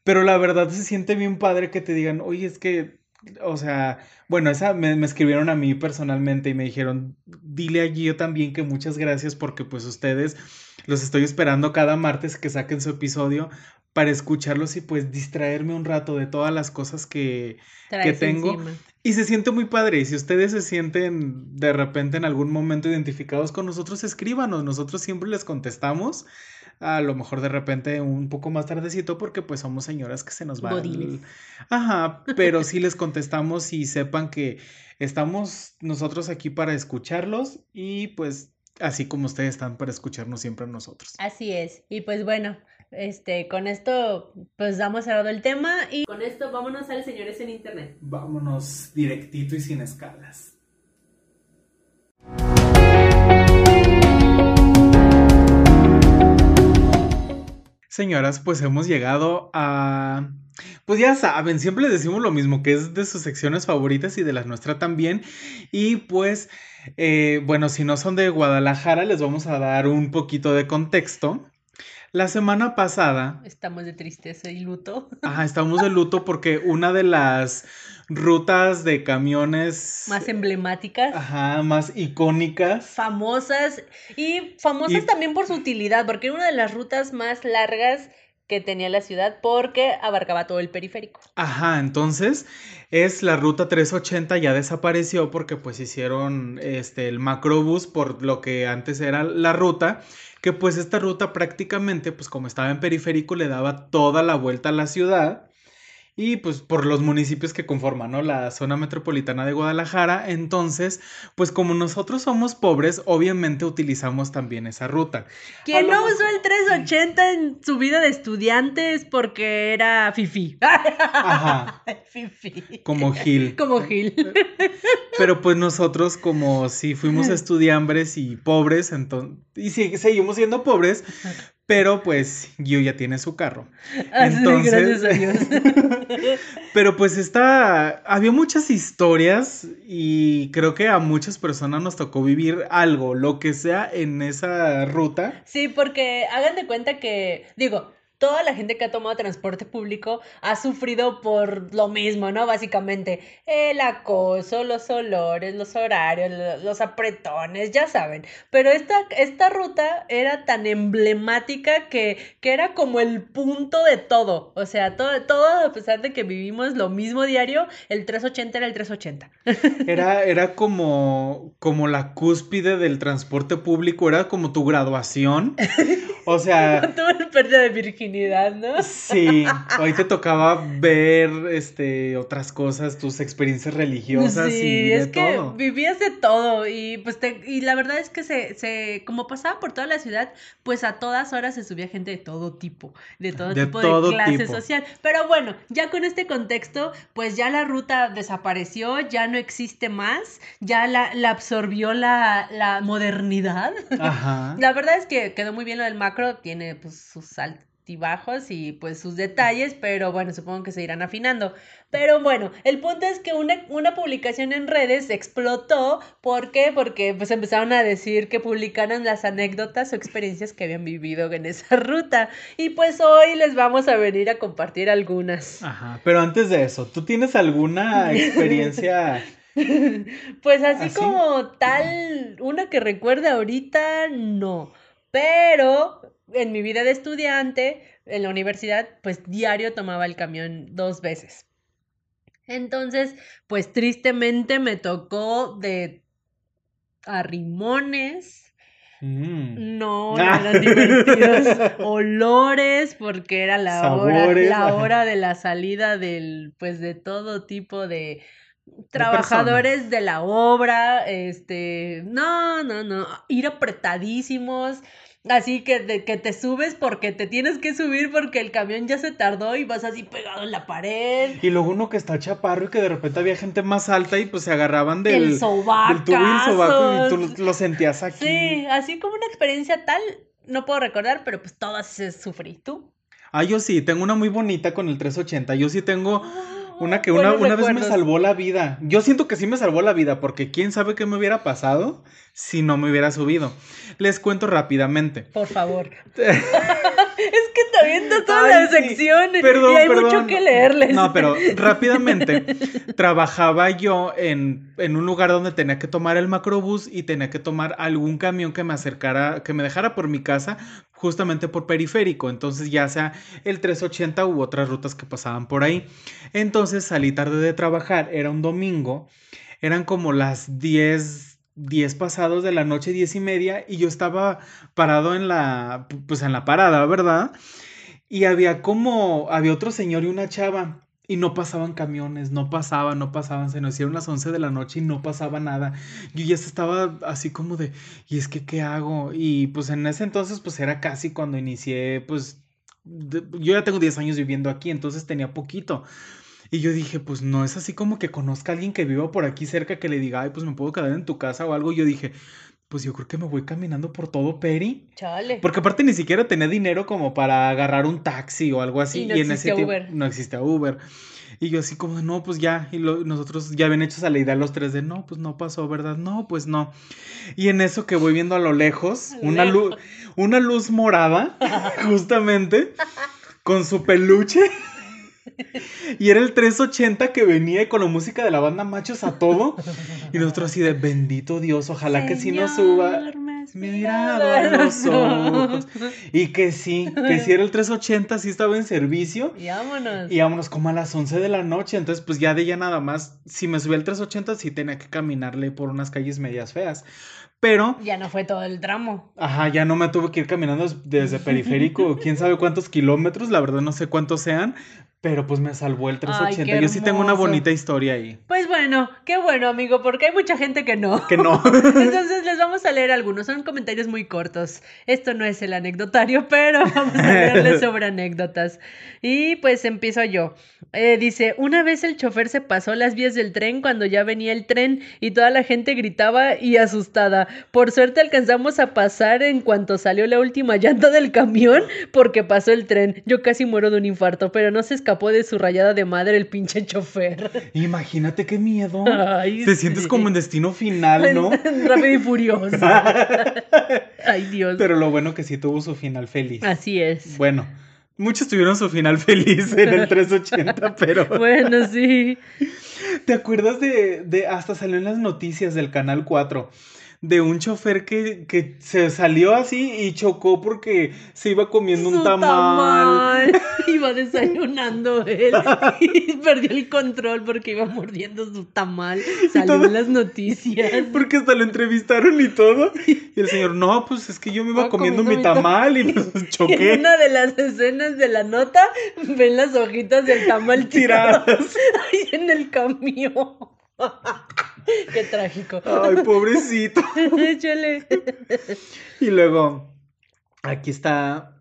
pero la verdad se siente bien padre que te digan, oye, es que, o sea, bueno, esa me, me escribieron a mí personalmente y me dijeron, dile a Gio también que muchas gracias porque pues ustedes los estoy esperando cada martes que saquen su episodio para escucharlos y pues distraerme un rato de todas las cosas que, que tengo. encima. Y se siente muy padre. Y si ustedes se sienten de repente en algún momento identificados con nosotros, escríbanos. Nosotros siempre les contestamos. A lo mejor de repente un poco más tardecito porque pues somos señoras que se nos va. el- Godines. Ajá, pero sí les contestamos y sepan que estamos nosotros aquí para escucharlos y pues así como ustedes están para escucharnos siempre a nosotros. Así es. Y pues bueno, este, con esto pues damos cerrado el tema y con esto vámonos al señores en internet. Vámonos directito y sin escalas. Señoras, pues hemos llegado a... Pues ya saben, siempre les decimos lo mismo, que es de sus secciones favoritas y de las nuestras también. Y pues, eh, bueno, si no son de Guadalajara, les vamos a dar un poquito de contexto. La semana pasada Estamos de tristeza y luto. Ajá, estamos de luto porque una de las rutas de camiones Más emblemáticas. ajá, más icónicas. famosas y famosas Y- también por su utilidad, porque era una de las rutas más largas que tenía la ciudad porque abarcaba todo el periférico. Ajá, entonces es la ruta 380 ya desapareció porque pues hicieron este el macrobús por lo que antes era la ruta, que pues esta ruta prácticamente pues como estaba en periférico le daba toda la vuelta a la ciudad. Y pues por los municipios que conforman, ¿no? La zona metropolitana de Guadalajara. Entonces, pues como nosotros somos pobres, obviamente utilizamos también esa ruta. ¿Quién no usó el 380 en su vida de estudiantes porque era fifi? Ajá, fifi. como Gil. Como Gil. Pero pues nosotros como si fuimos estudiambres y pobres, entonces, y sí, seguimos siendo pobres, pero pues Gio ya tiene su carro. Así, Entonces- gracias a Dios. Pero pues está, había muchas historias y creo que a muchas personas nos tocó vivir algo, lo que sea en esa ruta. Sí, porque hagan de cuenta que, digo, toda la gente que ha tomado transporte público ha sufrido por lo mismo, ¿no? Básicamente, el acoso, los olores, los horarios, lo- los apretones, ya saben. Pero esta, esta ruta era tan emblemática que, que era como el punto de todo. O sea, todo, todo, a pesar de que vivimos lo mismo diario, el 380 era el 380. Era, era como, como la cúspide del transporte público, era como tu graduación. O sea, Tuve el pérdida de ¿no? Sí, hoy te tocaba ver este otras cosas, tus experiencias religiosas Sí, y de es que todo. vivías de todo y pues te- y la verdad es que se, se como pasaba por toda la ciudad, pues a todas horas se subía gente de todo tipo, de todo De tipo todo de clase tipo. social. Pero bueno, ya con este contexto, pues ya la ruta desapareció, ya no existe más, ya la, la absorbió la, la modernidad. Ajá. La verdad es que quedó muy bien lo del macro, tiene pues sus altibajos y pues sus detalles, pero bueno, supongo que se irán afinando. Pero bueno, el punto es que una, una publicación en redes explotó, ¿por qué? Porque pues empezaron a decir que publicaran las anécdotas o experiencias que habían vivido en esa ruta. Y pues hoy les vamos a venir a compartir algunas. Ajá. Pero antes de eso, ¿tú tienes alguna experiencia? Pues así ¿Así? como tal, una que recuerde ahorita, no. Pero en mi vida de estudiante, en la universidad, pues diario tomaba el camión dos veces. Entonces, pues tristemente me tocó de arrimones. Mm. No, eran divertidos olores, porque era la hora, la hora de la salida del, pues de todo tipo de trabajadores de la obra, este, no, no, no, ir apretadísimos, así que, de, que te subes porque te tienes que subir porque el camión ya se tardó y vas así pegado en la pared. Y luego uno que está chaparro y que de repente había gente más alta y pues se agarraban del, El del tubo y el sobaco y tú lo, lo sentías aquí. Sí, así como una experiencia tal, no puedo recordar, pero pues todas se sufrí. ¿Tú? Ah, yo sí, tengo una muy bonita con el 380. Yo sí tengo una que una, una vez me salvó la vida. Yo siento que sí me salvó la vida porque quién sabe qué me hubiera pasado si no me hubiera subido. Les cuento rápidamente. Por favor. es que está viendo todas Ay, las sí. secciones Perdón, y hay perdón. mucho que leerles. No, pero rápidamente trabajaba yo en, en un lugar donde tenía que tomar el macrobús y tenía que tomar algún camión que me acercara, que me dejara por mi casa, justamente por periférico. Entonces, ya sea el 380 u otras rutas que pasaban por ahí. Entonces salí tarde de trabajar, era un domingo, eran como las 10. 10 pasados de la noche, 10 y media, y yo estaba parado en la, pues en la parada, ¿verdad? Y había como, había otro señor y una chava. Y no pasaban camiones, no pasaban, no pasaban. Se nos hicieron las 11 de la noche y no pasaba nada. Yo ya estaba así como de, ¿y es que qué hago? Y pues en ese entonces, pues era casi cuando inicié, pues yo ya tengo 10 años viviendo aquí, entonces tenía poquito. Y yo dije, pues no es así como que conozca a alguien que viva por aquí cerca que le diga, ay, pues me puedo quedar en tu casa o algo. Yo dije, pues yo creo que me voy caminando por todo Peri. Chale. Porque aparte ni siquiera tenía dinero como para agarrar un taxi o algo así. Y no en ese tiempo Uber. no existía Uber. Y yo así como, no, pues ya. Y lo- nosotros ya habían hecho esa idea los tres de, no, pues no pasó, ¿verdad? No, pues no. Y en eso que voy viendo a lo lejos, una luz, lejos. una luz morada, justamente, con su peluche. Y era el 380 que venía con la música de la banda Machos a todo. Y nosotros así de bendito Dios, ojalá que sí nos suba. Señor, mirado a los ojos. Y que sí, que sí era el 380, sí estaba en servicio. Y vámonos. Y vámonos como a las 11 de la noche. Entonces, pues ya de ella nada más, si me subía el 380, sí tenía que caminarle por unas calles medias feas. Pero, Ya no fue todo el tramo. ajá, ya no me tuve que ir caminando des- desde periférico, quién sabe cuántos kilómetros, la verdad no sé cuántos sean. Pero pues me salvó el 380. qué Yo sí tengo una bonita historia ahí. Pues bueno, qué bueno, amigo, porque hay mucha gente que no. Que no. Entonces les vamos a leer algunos, son comentarios muy cortos. Esto no es el anecdotario, pero vamos a leerles sobre anécdotas. Y pues empiezo yo. Eh, dice, una vez el chofer se pasó las vías del tren cuando ya venía el tren y toda la gente gritaba y asustada. Por suerte alcanzamos a pasar en cuanto salió la última llanta del camión porque pasó el tren. Yo casi muero de un infarto, pero no se escapó de su rayada de madre el pinche chofer. Imagínate qué miedo. Ay, Te sientes como en destino final, ¿no? Rápido y furioso. Ay, Dios. Pero lo bueno que sí tuvo su final feliz. Así es. Bueno, muchos tuvieron su final feliz en el 380, pero Bueno, sí. ¿te acuerdas de, de hasta salió en las noticias del Canal 4? De un chofer que, que se salió así y chocó porque se iba comiendo un tamal. tamal. Iba desayunando él y perdió el control porque iba mordiendo su tamal. Salió todo- en las noticias. Porque hasta lo entrevistaron y todo. Y el señor, no, pues es que yo me iba comiendo comiendo mi mi tamal y nos Y en choqué. una de las escenas de la nota, ven las hojitas del tamal tiradas Tiradas. ahí en el camión. Qué trágico. Ay, pobrecito. Échale. Y luego, aquí está.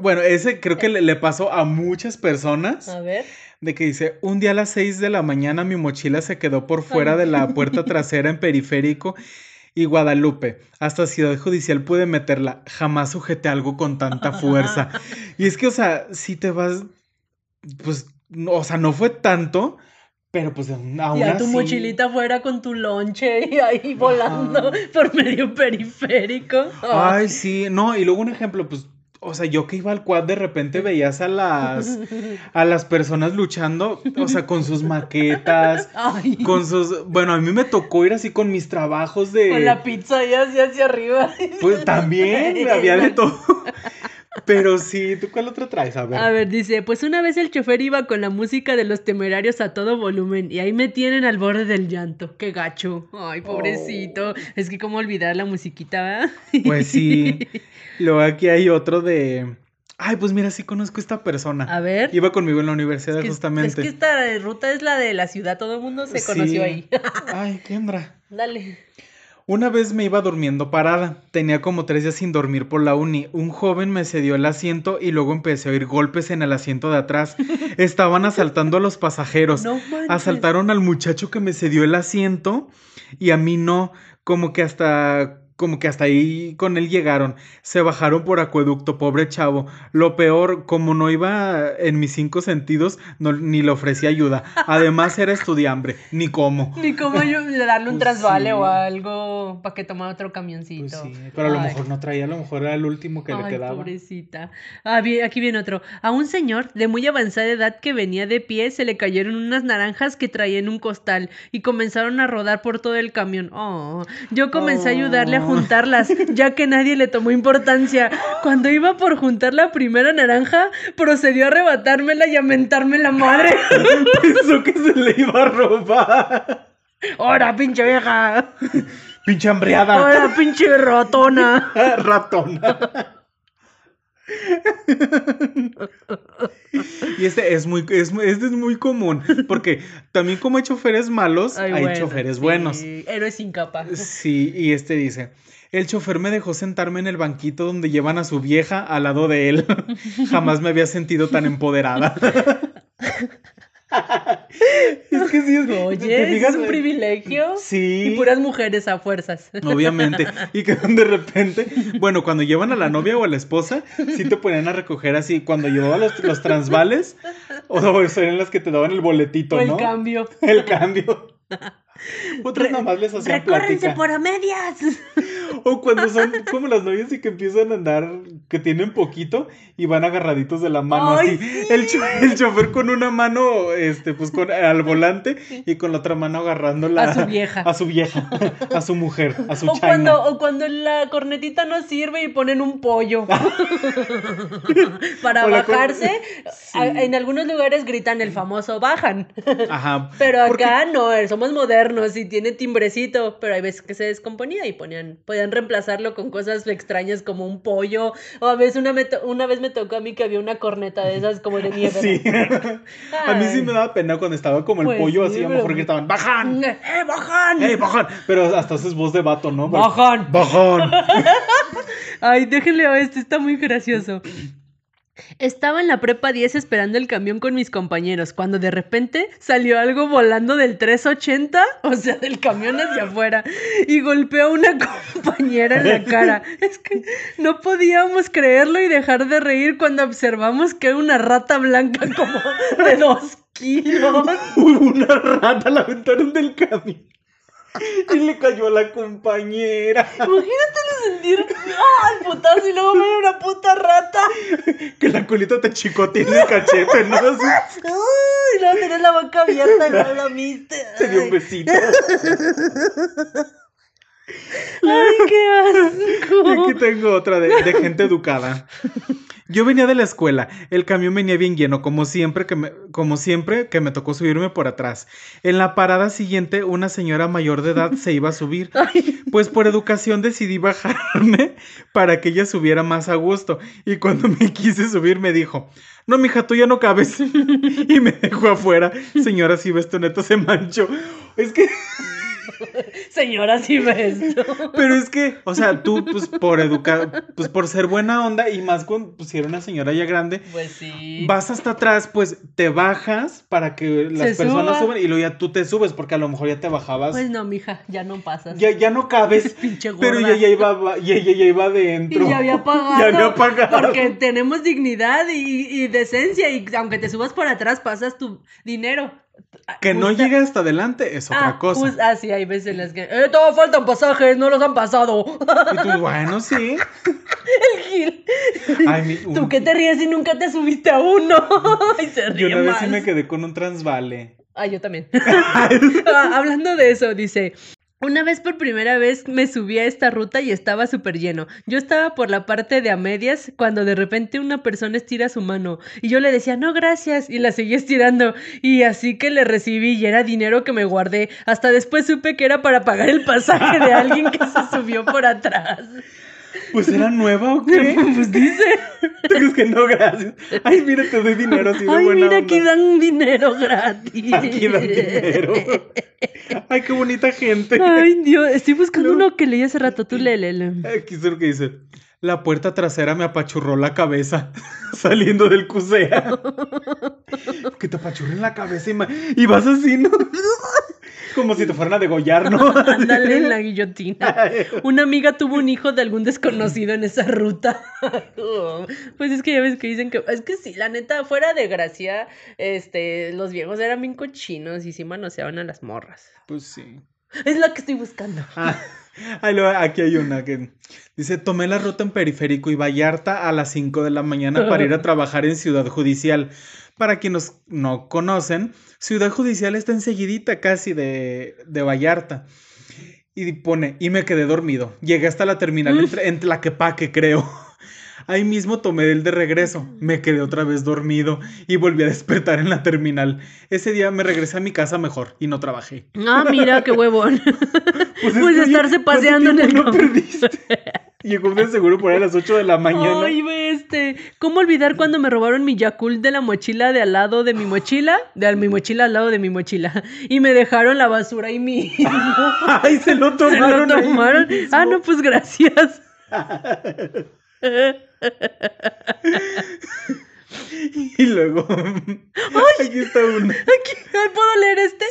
Bueno, ese creo que le, le pasó a muchas personas. A ver. De que dice, un día a las 6 de la mañana mi mochila se quedó por fuera Ay. de la puerta trasera en periférico y Guadalupe. Hasta Ciudad Judicial pude meterla. Jamás sujeté algo con tanta fuerza. Y es que, o sea, si te vas, pues, no, o sea, no fue tanto, pero pues aún Y a tu así- mochilita fuera con tu lonche y ahí volando por medio periférico. Ay, sí, no, y luego un ejemplo, pues, o sea, yo que iba al quad, de repente veías a las, a las personas luchando, o sea, con sus maquetas, Ay, con, con sus, bueno, a mí me tocó ir así con mis trabajos de, la pizza ahí así hacia arriba. pues también, había de todo, pero sí, ¿tú cuál otro traes? A ver. A ver, dice, pues una vez el chofer iba con la música de los temerarios a todo volumen y ahí me tienen al borde del llanto. Qué gacho. Ay, pobrecito. Es que cómo olvidar la musiquita, ¿verdad? Pues sí, luego aquí hay otro de, ay, pues mira, sí conozco a esta persona, A ver. iba conmigo en la universidad Es que- justamente. Es que esta ruta es la de la ciudad, todo el mundo se Sí. conoció ahí. Ay, Kendra. Dale. Una vez me iba durmiendo parada. Tenía como tres días sin dormir por la uni. Un joven me cedió el asiento y luego empecé a oír golpes en el asiento de atrás. Estaban asaltando a los pasajeros. No. Asaltaron al muchacho que me cedió el asiento y a mí no. Como que hasta como que hasta ahí con él llegaron. Se bajaron por acueducto, pobre chavo. Lo peor, como no iba en mis cinco sentidos, no, ni le ofrecí ayuda. Además era estudiambre, ni cómo. Ni cómo yo le darle un Pues trasvale sí. o algo para que tomara otro camioncito. Pues sí, pero a lo Ay. mejor no traía, a lo mejor era el último que le quedaba. pobrecita. Ah, bien, aquí viene otro. A un señor de muy avanzada edad que venía de pie se le cayeron unas naranjas que traía en un costal y comenzaron a rodar por todo el camión. Oh, yo comencé a ayudarle a. juntarlas, ya que nadie le tomó importancia. Cuando iba por juntar la primera naranja, procedió a arrebatármela y a mentarme la madre. Pensó que se le iba a robar. ¡Hora, pinche vieja! Pinche hambreada. ¡Hora, pinche ratona! Ratona. Y este es muy, es, este es muy común, porque también como hay choferes malos, Ay, hay bueno, choferes sí, buenos. Héroes sin capa. Sí, y este dice, el chofer me dejó sentarme en el banquito donde llevan a su vieja al lado de él. Jamás me había sentido tan empoderada. es que sí, es, ¿te fijas? es un privilegio. Sí. Y puras mujeres a fuerzas. Obviamente. Y que de repente, bueno, cuando llevan a la novia o a la esposa, sí te ponían a recoger así. Cuando llevaban los, los transvales, o serían las que te daban el boletito, O el ¿no? cambio. El cambio. Otras nada más les hacían ¡Recórrense plática. por a medias! O cuando son como las novias y que empiezan a andar, que tienen poquito y van agarraditos de la mano ¡Ay, así. El, cho- el chofer con una mano, este, pues con al volante y con la otra mano agarrando la, A su vieja. a su vieja, a su mujer, a su O china. cuando, o cuando la cornetita no sirve y ponen un pollo. Para O bajarse, Sí. a- en algunos lugares gritan el famoso bajan. Ajá. Pero Porque- acá no, eh, somos modernos y tiene timbrecito, pero hay veces que se descomponía y ponían, podían reemplazarlo con cosas extrañas como un pollo, o a veces una, me una vez me tocó a mí que había una corneta de esas como de nieve. Sí. A mí sí me daba pena cuando estaba como el Pues pollo sí, así, a lo pero- mejor gritaban, ¡bajan! ¡Eh, bajan! ¡Ey, bajan! Pero hasta haces voz de vato, ¿no? ¡Bajan! ¡Bajan! Ay, déjenle a este, está muy gracioso. Estaba en la prepa 10 esperando el camión con mis compañeros, cuando de repente salió algo volando del 380, o sea, del camión hacia afuera, y golpeó a una compañera en la cara. Es que no podíamos creerlo y dejar de reír cuando observamos que era una rata blanca como de dos kilos. Una rata la aventaron del camión. Y le cayó a la compañera. Imagínate sentir, ¡ay, putazo! Y luego ver una puta rata. Que la colita te chicotea el cachete, ¿no? Así, ¡Ay! Luego tenés la boca abierta y no la viste. te dio un besito. ¡Ay, qué asco! Aquí tengo otra de, de gente educada. Yo venía de la escuela, el camión venía bien lleno, como siempre, que me, como siempre que me tocó subirme por atrás. En la parada siguiente, una señora mayor de edad se iba a subir. Pues por educación decidí bajarme para que ella subiera más a gusto. Y cuando me quise subir me dijo, no, mija, tú ya no cabes. Y me dejó afuera. Señora, si ves, tu neta se manchó. Es que... Señora, sí ves. ¿no? Pero es que, o sea, tú, pues, por educar, pues, por ser buena onda y más con, pues, si era una señora ya grande, Pues sí. vas hasta atrás, pues, te bajas para que las Se personas suba. suban y luego ya tú te subes porque a lo mejor ya te bajabas. Pues no, mija, ya no pasas. ya, ya no cabes, Pinche gorda. pero ya, ya iba, ya, ya, ya iba adentro. Y ya había pagado. Ya había pagado. Porque tenemos dignidad y, y decencia. Y aunque te subas por atrás, pasas tu dinero. Que no llegue hasta adelante es otra Ah, cosa. jus- ah, sí, hay veces en las que. ¡Eh, todavía faltan pasajes! ¡No los han pasado! Y tú, bueno, sí. El Gil. Ay, mi- ¿Tú qué te ríes si nunca te subiste a uno? y se Yo ríe una vez más. sí me quedé con un transvale. Ah, yo también. Ah, Hablando de eso, dice. Una vez por primera vez me subí a esta ruta y estaba súper lleno. Yo estaba por la parte de a medias cuando de repente una persona estira su mano y yo le decía no gracias y la seguí estirando y así que le recibí y era dinero que me guardé. Hasta después supe que era para pagar el pasaje de alguien que se subió por atrás. Pues era nueva o qué? Pues dice, ¿Tú crees que no? Gracias. Ay, mira, te doy dinero así de ay buena mira onda. aquí dan dinero gratis. Aquí dan dinero. Ay, qué bonita gente. Ay, Dios, estoy buscando No. uno que leí hace rato. Tú léele. Aquí es lo que dice. La puerta trasera me apachurró la cabeza saliendo del CUSEA. que te apachurren la cabeza y, vas así, ¿no? Como si te fueran a degollar, ¿no? Ándale en la guillotina. Una amiga tuvo un hijo de algún desconocido en esa ruta. pues es que ya ves que dicen que. Es que sí, la neta, fuera de gracia, este, los viejos eran bien cochinos y sí manoseaban a las morras. Pues sí. Es la que estoy buscando. Ah, aquí hay una que dice, tomé la ruta en Periférico y Vallarta a las 5 de la mañana para ir a trabajar en Ciudad Judicial. Para quienes no conocen, Ciudad Judicial está enseguidita casi de, de Vallarta. Y pone, y me quedé dormido. Llegué hasta la terminal en, en Tlaquepaque, creo. Ahí mismo tomé el de regreso. Me quedé otra vez dormido y volví a despertar en la terminal. Ese día me regresé a mi casa mejor y no trabajé. Ah, mira, qué huevón. Pues, es Pues que, estarse ¿cuánto paseando en el no perdiste? Llegó de seguro por ahí a las 8 de la mañana. Ay, ve este. ¿Cómo olvidar cuando me robaron mi Yakult de la mochila de al lado de mi mochila? De mi mochila al lado de mi mochila. Y me dejaron la basura y mi. Ay, se lo Se tomaron. lo ahí tomaron. Ah, no, pues gracias. Y luego. Aquí está uno. Aquí, ay, ¿Puedo leer este?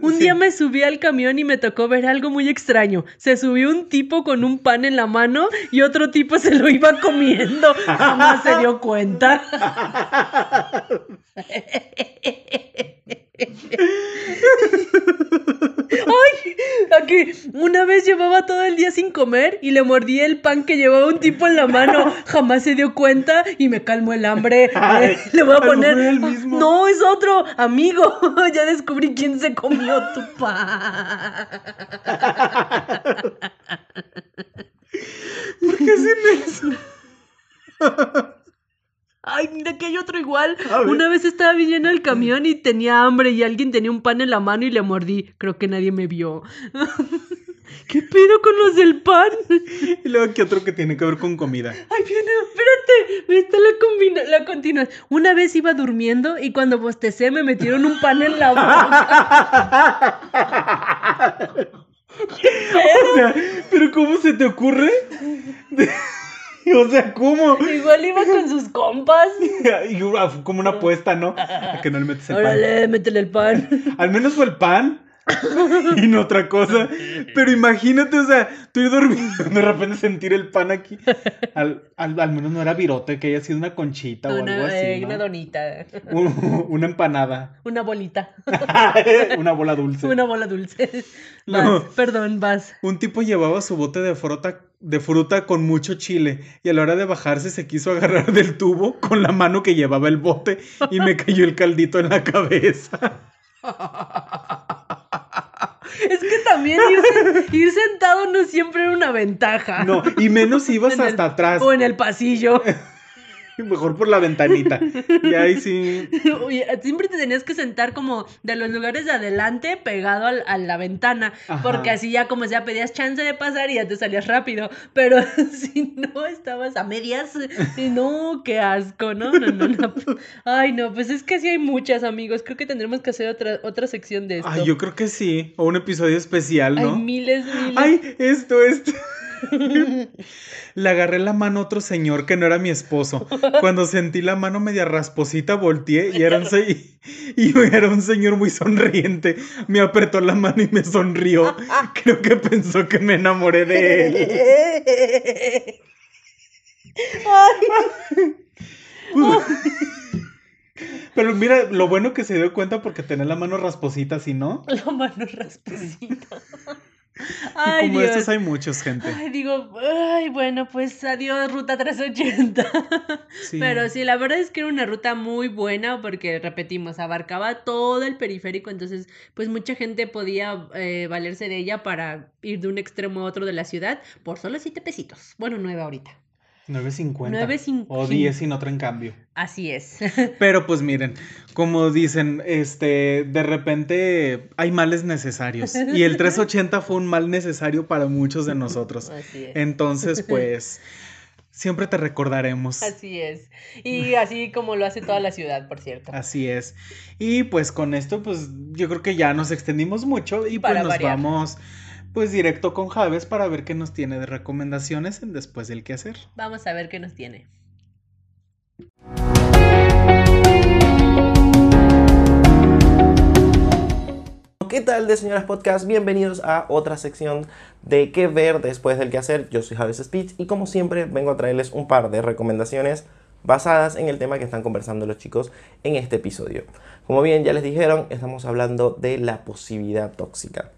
Un Sí. día me subí al camión y me tocó ver algo muy extraño. Se subió un tipo con un pan en la mano y otro tipo se lo iba comiendo. Jamás se dio cuenta. Ay, aquí una vez llevaba todo el día sin comer y le mordí el pan que llevaba un tipo en la mano. Jamás se dio cuenta y me calmó el hambre. Ay, le voy a poner. el mismo. No, es otro amigo. ya descubrí quién se comió tu pan. ¿Por qué hacen eso? Ay, mira que hay otro igual. Una vez estaba lleno el camión y tenía hambre y alguien tenía un pan en la mano y le mordí. Creo que nadie me vio. ¿Qué pedo con los del pan? Y luego aquí otro que tiene que ver con comida. Ay, viene, espérate, me está la combina, la continua. Una vez iba durmiendo y cuando bostecé me metieron un pan en la boca. O sea, pero ¿cómo se te ocurre? O sea, ¿cómo? Igual iba con sus compas. Y como una apuesta, ¿no? A que no le metes el pan. Órale, métele el pan. Al menos fue el pan. y no otra cosa. Pero imagínate, o sea, tú ir dormido, de repente sentir el pan aquí. Al, al, al menos no era virote, que haya sido una conchita o algo Una, así. eh, ¿no? una donita. Un- una empanada. Una bolita. una bola dulce. Una bola dulce. Vas, No. perdón, vas. Un tipo llevaba su bote de fruta, de fruta con mucho chile y a la hora de bajarse se quiso agarrar del tubo con la mano que llevaba el bote y me cayó el caldito en la cabeza. Es que también ir, sen- ir sentado no siempre era una ventaja. No, y menos si ibas el- hasta atrás, O en el pasillo. mejor por la ventanita. Y ahí sí. Oye, siempre te tenías que sentar como de los lugares de adelante pegado al- a la ventana, Ajá. porque así ya como sea pedías chance de pasar y ya te salías rápido, pero si no estabas a medias, y no, qué asco, ¿no? No, no, no. Ay, no, pues es que sí hay muchas, amigos, creo que tendremos que hacer otra, otra sección de esto. Ay, yo creo que sí. O un episodio especial, Hay ¿no? miles, miles. Ay, esto, esto. Le agarré la mano a otro señor que no era mi esposo. Cuando sentí la mano media rasposita, volteé y era un, se- y era un señor muy sonriente. Me apretó la mano y me sonrió. Creo que pensó que me enamoré de él. Pero mira, lo bueno que se dio cuenta porque tenía la mano rasposita, si no. La mano rasposita. Y como Dios. estos hay muchos, gente. Ay, digo, ay, bueno, pues adiós, ruta 380. Sí. Pero sí, la verdad es que era una ruta muy buena porque, repetimos, abarcaba todo el periférico, entonces, pues mucha gente podía eh, valerse de ella para ir de un extremo a otro de la ciudad por solo siete pesitos. Bueno, nueve ahorita. 9.50. 9.50. O 10 sin otro en cambio. Así es. Pero pues miren, como dicen, este, de repente hay males necesarios. Y el 380 fue un mal necesario para muchos de nosotros. Así es. Entonces, pues, siempre te recordaremos. Así es. Y así como lo hace toda la ciudad, por cierto. Así es. Y pues con esto, pues yo creo que ya nos extendimos mucho y pues Para nos variar. vamos pues directo con Javes para ver qué nos tiene de recomendaciones en después del que hacer. Vamos a ver qué nos tiene. ¿qué tal de señoras podcast? Bienvenidos a otra sección de qué ver después del que hacer. Yo soy Javes Speech y como siempre vengo a traerles un par de recomendaciones basadas en el tema que están conversando los chicos en este episodio. Como bien ya les dijeron, estamos hablando de la posibilidad tóxica.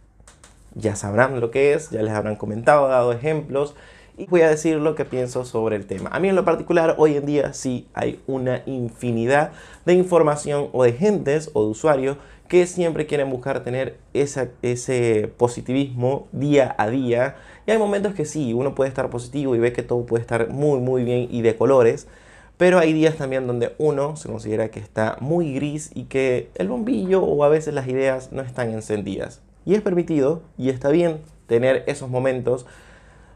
Ya sabrán lo que es, ya les habrán comentado, dado ejemplos y voy a decir lo que pienso sobre el tema. A mí en lo particular, hoy en día sí hay una infinidad de información o de gentes o de usuarios que siempre quieren buscar tener ese positivismo día a día. Y hay momentos que sí, uno puede estar positivo y ve que todo puede estar muy, muy bien y de colores. Pero hay días también donde uno se considera que está muy gris y que el bombillo o a veces las ideas no están encendidas. Y es permitido y está bien tener esos momentos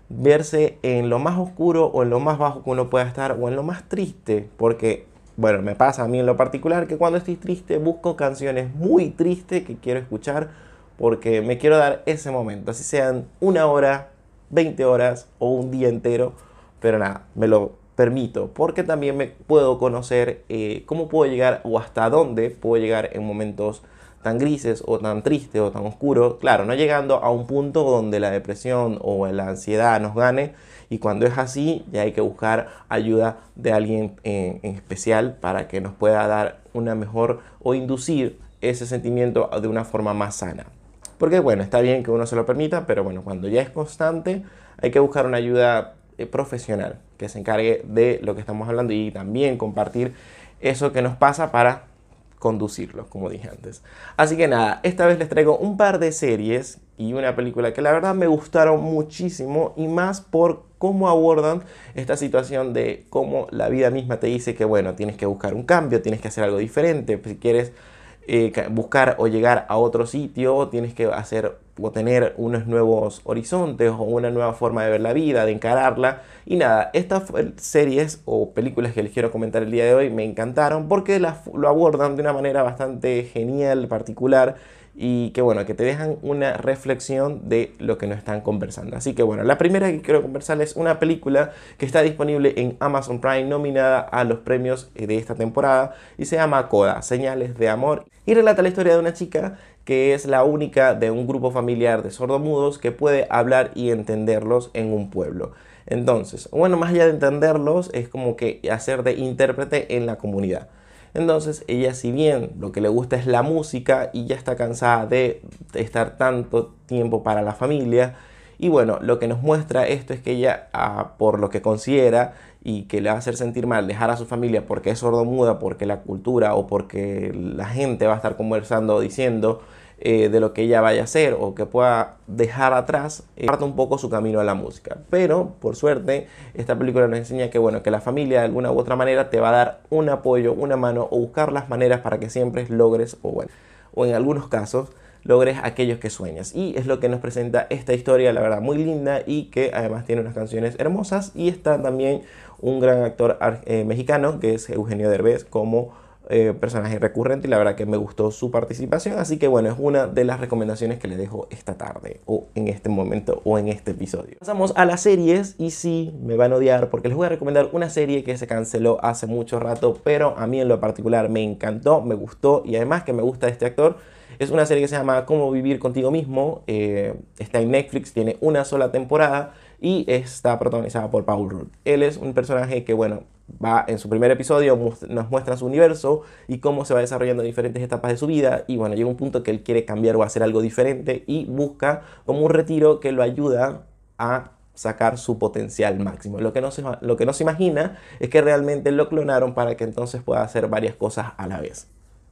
verse en lo más oscuro o en lo más bajo que uno pueda estar o en lo más triste, porque, bueno, me pasa a mí en lo particular que cuando estoy triste busco canciones muy tristes que quiero escuchar porque me quiero dar ese momento, así sean una hora, 20 horas o un día entero, pero nada, me lo permito, porque también me puedo conocer eh, cómo puedo llegar o hasta dónde puedo llegar en momentos tan grises o tan tristes o tan oscuros, claro, no llegando a un punto donde la depresión o la ansiedad nos gane y cuando es así ya hay que buscar ayuda de alguien en, en especial para que nos pueda dar una mejor o inducir ese sentimiento de una forma más sana. Porque bueno, está bien que uno se lo permita, pero bueno, cuando ya es constante hay que buscar una ayuda eh, profesional que se encargue de lo que estamos hablando y también compartir eso que nos pasa para conducirlos, como dije antes. Así que nada, esta vez les traigo un par de series y una película que la verdad me gustaron muchísimo y más por cómo abordan esta situación de cómo la vida misma te dice que bueno, tienes que buscar un cambio, tienes que hacer algo diferente, si quieres eh, buscar o llegar a otro sitio, tienes que hacer o tener unos nuevos horizontes o una nueva forma de ver la vida, de encararla. Y nada, estas series o películas que les quiero comentar el día de hoy me encantaron porque las, lo abordan de una manera bastante genial, particular y que bueno, que te dejan una reflexión de lo que nos están conversando. Así que bueno, la primera que quiero conversar es una película que está disponible en Amazon Prime, nominada a los premios eh, de esta temporada y se llama Coda, Señales de Amor y relata la historia de una chica que es la única de un grupo familiar de sordomudos que puede hablar y entenderlos en un pueblo. Entonces, bueno, más allá de entenderlos, es como que hacer de intérprete en la comunidad. Entonces ella si bien lo que le gusta es la música y ya está cansada de estar tanto tiempo para la familia, y bueno, lo que nos muestra esto es que ella, ah, por lo que considera y que le va a hacer sentir mal dejar a su familia porque es sordomuda, porque la cultura o porque la gente va a estar conversando diciendo eh, de lo que ella vaya a hacer o que pueda dejar atrás, eh, parte un poco su camino a la música. Pero, por suerte, esta película nos enseña que, bueno, que la familia de alguna u otra manera te va a dar un apoyo, una mano o buscar las maneras para que siempre logres, o bueno, o en algunos casos, logres aquellos que sueñas. Y es lo que nos presenta esta historia, la verdad, muy linda y que además tiene unas canciones hermosas. Y está también un gran actor eh, mexicano que es Eugenio Derbez como eh, personaje recurrente y la verdad que me gustó su participación. Así que bueno, es una de las recomendaciones que le dejo esta tarde o en este momento o en este episodio. Pasamos a las series y sí, me van a odiar porque les voy a recomendar una serie que se canceló hace mucho rato, pero a mí en lo particular me encantó, me gustó y además que me gusta este actor. Es una serie que se llama Cómo vivir contigo mismo. Eh, está en Netflix, tiene una sola temporada y está protagonizada por Paul Rudd. Él es un personaje que, bueno, va en su primer episodio, nos muestra su universo y cómo se va desarrollando en diferentes etapas de su vida. Y bueno, llega un punto que él quiere cambiar o hacer algo diferente y busca como un retiro que lo ayuda a sacar su potencial máximo. Lo que, no se, lo que no se imagina es que realmente lo clonaron para que entonces pueda hacer varias cosas a la vez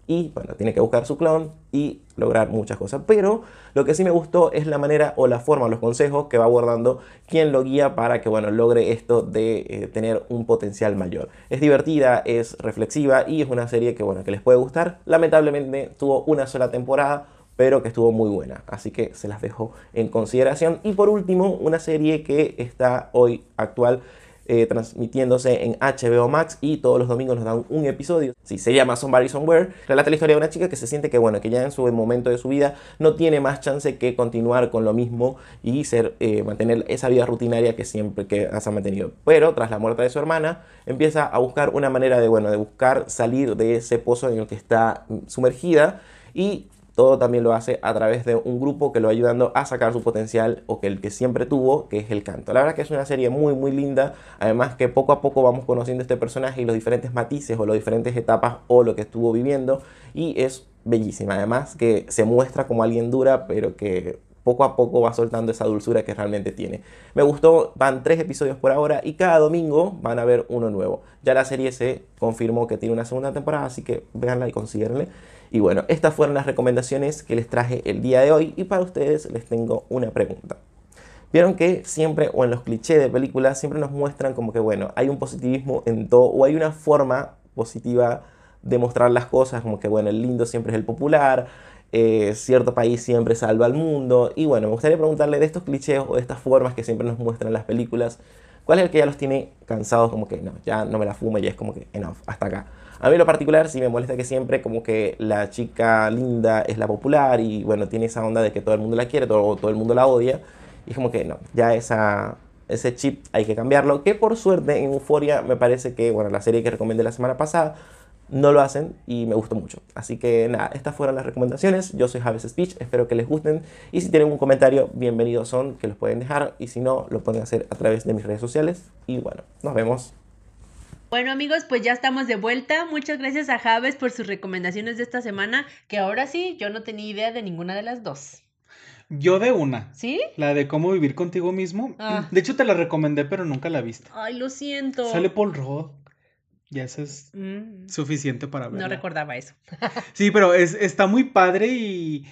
y bueno, tiene que buscar su clon y lograr muchas cosas. Pero lo que sí me gustó es la manera o la forma, los consejos que va abordando quien lo guía para que bueno, logre esto de eh, tener un potencial mayor. Es divertida, es reflexiva y es una serie que bueno, que les puede gustar. Lamentablemente tuvo una sola temporada, pero que estuvo muy buena. Así que se las dejo en consideración. Y por último, una serie que está hoy actual eh, transmitiéndose en HBO Max y todos los domingos nos dan un episodio. Sí, se llama Somebody Somewhere. Relata la historia de una chica que se siente que, bueno, que ya en su momento de su vida no tiene más chance que continuar con lo mismo y ser, eh, mantener esa vida rutinaria que siempre que ha mantenido. Pero tras la muerte de su hermana, empieza a buscar una manera de, bueno, de buscar salir de ese pozo en el que está sumergida y todo también lo hace a través de un grupo que lo va ayudando a sacar su potencial o que el que siempre tuvo, que es el canto. La verdad que es una serie muy muy linda, además que poco a poco vamos conociendo este personaje y los diferentes matices o las diferentes etapas o lo que estuvo viviendo y es bellísima. Además que se muestra como alguien dura, pero que poco a poco va soltando esa dulzura que realmente tiene. Me gustó, van tres episodios por ahora y cada domingo van a ver uno nuevo. Ya la serie se confirmó que tiene una segunda temporada, así que véanla y consíguenle. Y bueno, estas fueron las recomendaciones que les traje el día de hoy y para ustedes les tengo una pregunta. Vieron que siempre, o en los clichés de películas, siempre nos muestran como que, bueno, hay un positivismo en todo, o hay una forma positiva de mostrar las cosas, como que, bueno, el lindo siempre es el popular, eh, cierto país siempre salva al mundo. Y bueno, me gustaría preguntarle de estos clichés o de estas formas que siempre nos muestran las películas, ¿cuál es el que ya los tiene cansados? Como que no, ya no me la fumo y es como que enough, hasta acá. A mí lo particular sí me molesta que siempre como que la chica linda es la popular y bueno, tiene esa onda de que todo el mundo la quiere, todo, todo el mundo la odia. Y es como que no, ya ese chip hay que cambiarlo. Que por suerte en Euforia me parece que, bueno, la serie que recomendé la semana pasada, no lo hacen y me gustó mucho. Así que nada, estas fueron las recomendaciones. Yo soy Javes Speech, espero que les gusten. Y si tienen un comentario, bienvenidos son, que los pueden dejar. Y si no, lo pueden hacer a través de mis redes sociales. Y bueno, nos vemos. Bueno amigos, pues ya estamos de vuelta. Muchas gracias a Javes por sus recomendaciones de esta semana, que ahora sí, yo no tenía idea de ninguna de las dos. Yo de una. ¿Sí? La de cómo vivir contigo mismo. Ah. De hecho, te la recomendé, pero nunca la viste. Ay, lo siento. Sale Paul Rudd. Ya eso es Mm, suficiente para verla. no recordaba eso. Sí, pero es, está muy padre y,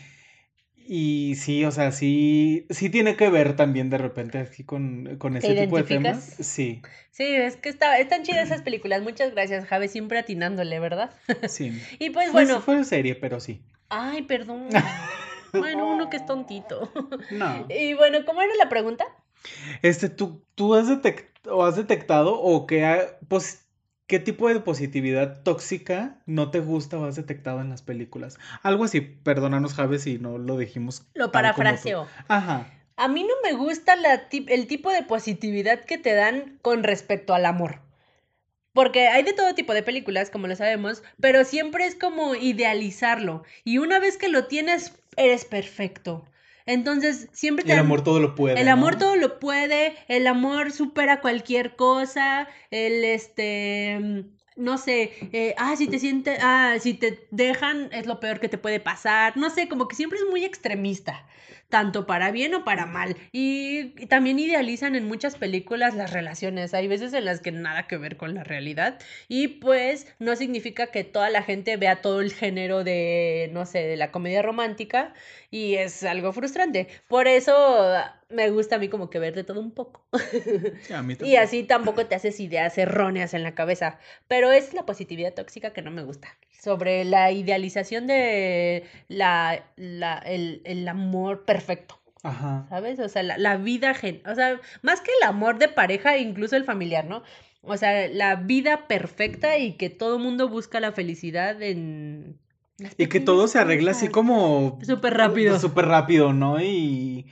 y sí, o sea, sí, sí tiene que ver también de repente aquí con, con ese tipo de temas. Sí, Sí, es que está, están chidas esas películas. Muchas gracias, Javes, siempre atinándole, ¿verdad? sí. Y pues Fue- bueno. Fue serie, pero sí. Ay, perdón. Bueno, uno que es tontito. No. Y bueno, ¿cómo era la pregunta? Este, ¿tú, tú has, detect- o has detectado o qué, ha- pos- qué tipo de positividad tóxica no te gusta o has detectado en las películas? Algo así, perdónanos, Javes, si no lo dijimos. Lo parafraseo. Ajá. A mí no me gusta la tip- el tipo de positividad que te dan con respecto al amor. Porque hay de todo tipo de películas, como lo sabemos, pero siempre es como idealizarlo. Y una vez que lo tienes, eres perfecto. Entonces, siempre te El amor todo lo puede. El ¿no? amor todo lo puede, el amor supera cualquier cosa, el este, mm, no sé, eh, ah, si te sientes, ah, si te dejan es lo peor que te puede pasar, no sé, como que siempre es muy extremista, tanto para bien o para mal. Y, y también idealizan en muchas películas las relaciones, hay veces en las que nada que ver con la realidad y pues no significa que toda la gente vea todo el género de, no sé, de la comedia romántica y es algo frustrante. Por eso me gusta a mí como que ver de todo un poco. Sí, a mí Y así tampoco te haces ideas erróneas en la cabeza. Pero es la positividad tóxica que no me gusta. Sobre la idealización de la, la- el, el amor perfecto. Ajá. ¿Sabes? O sea, la, la vida, gen- o sea, más que el amor de pareja, incluso el familiar, ¿no? O sea, la vida perfecta y que todo mundo busca la felicidad en... Y que todo se arregla así como... Súper rápido. Súper rápido, ¿no? Y,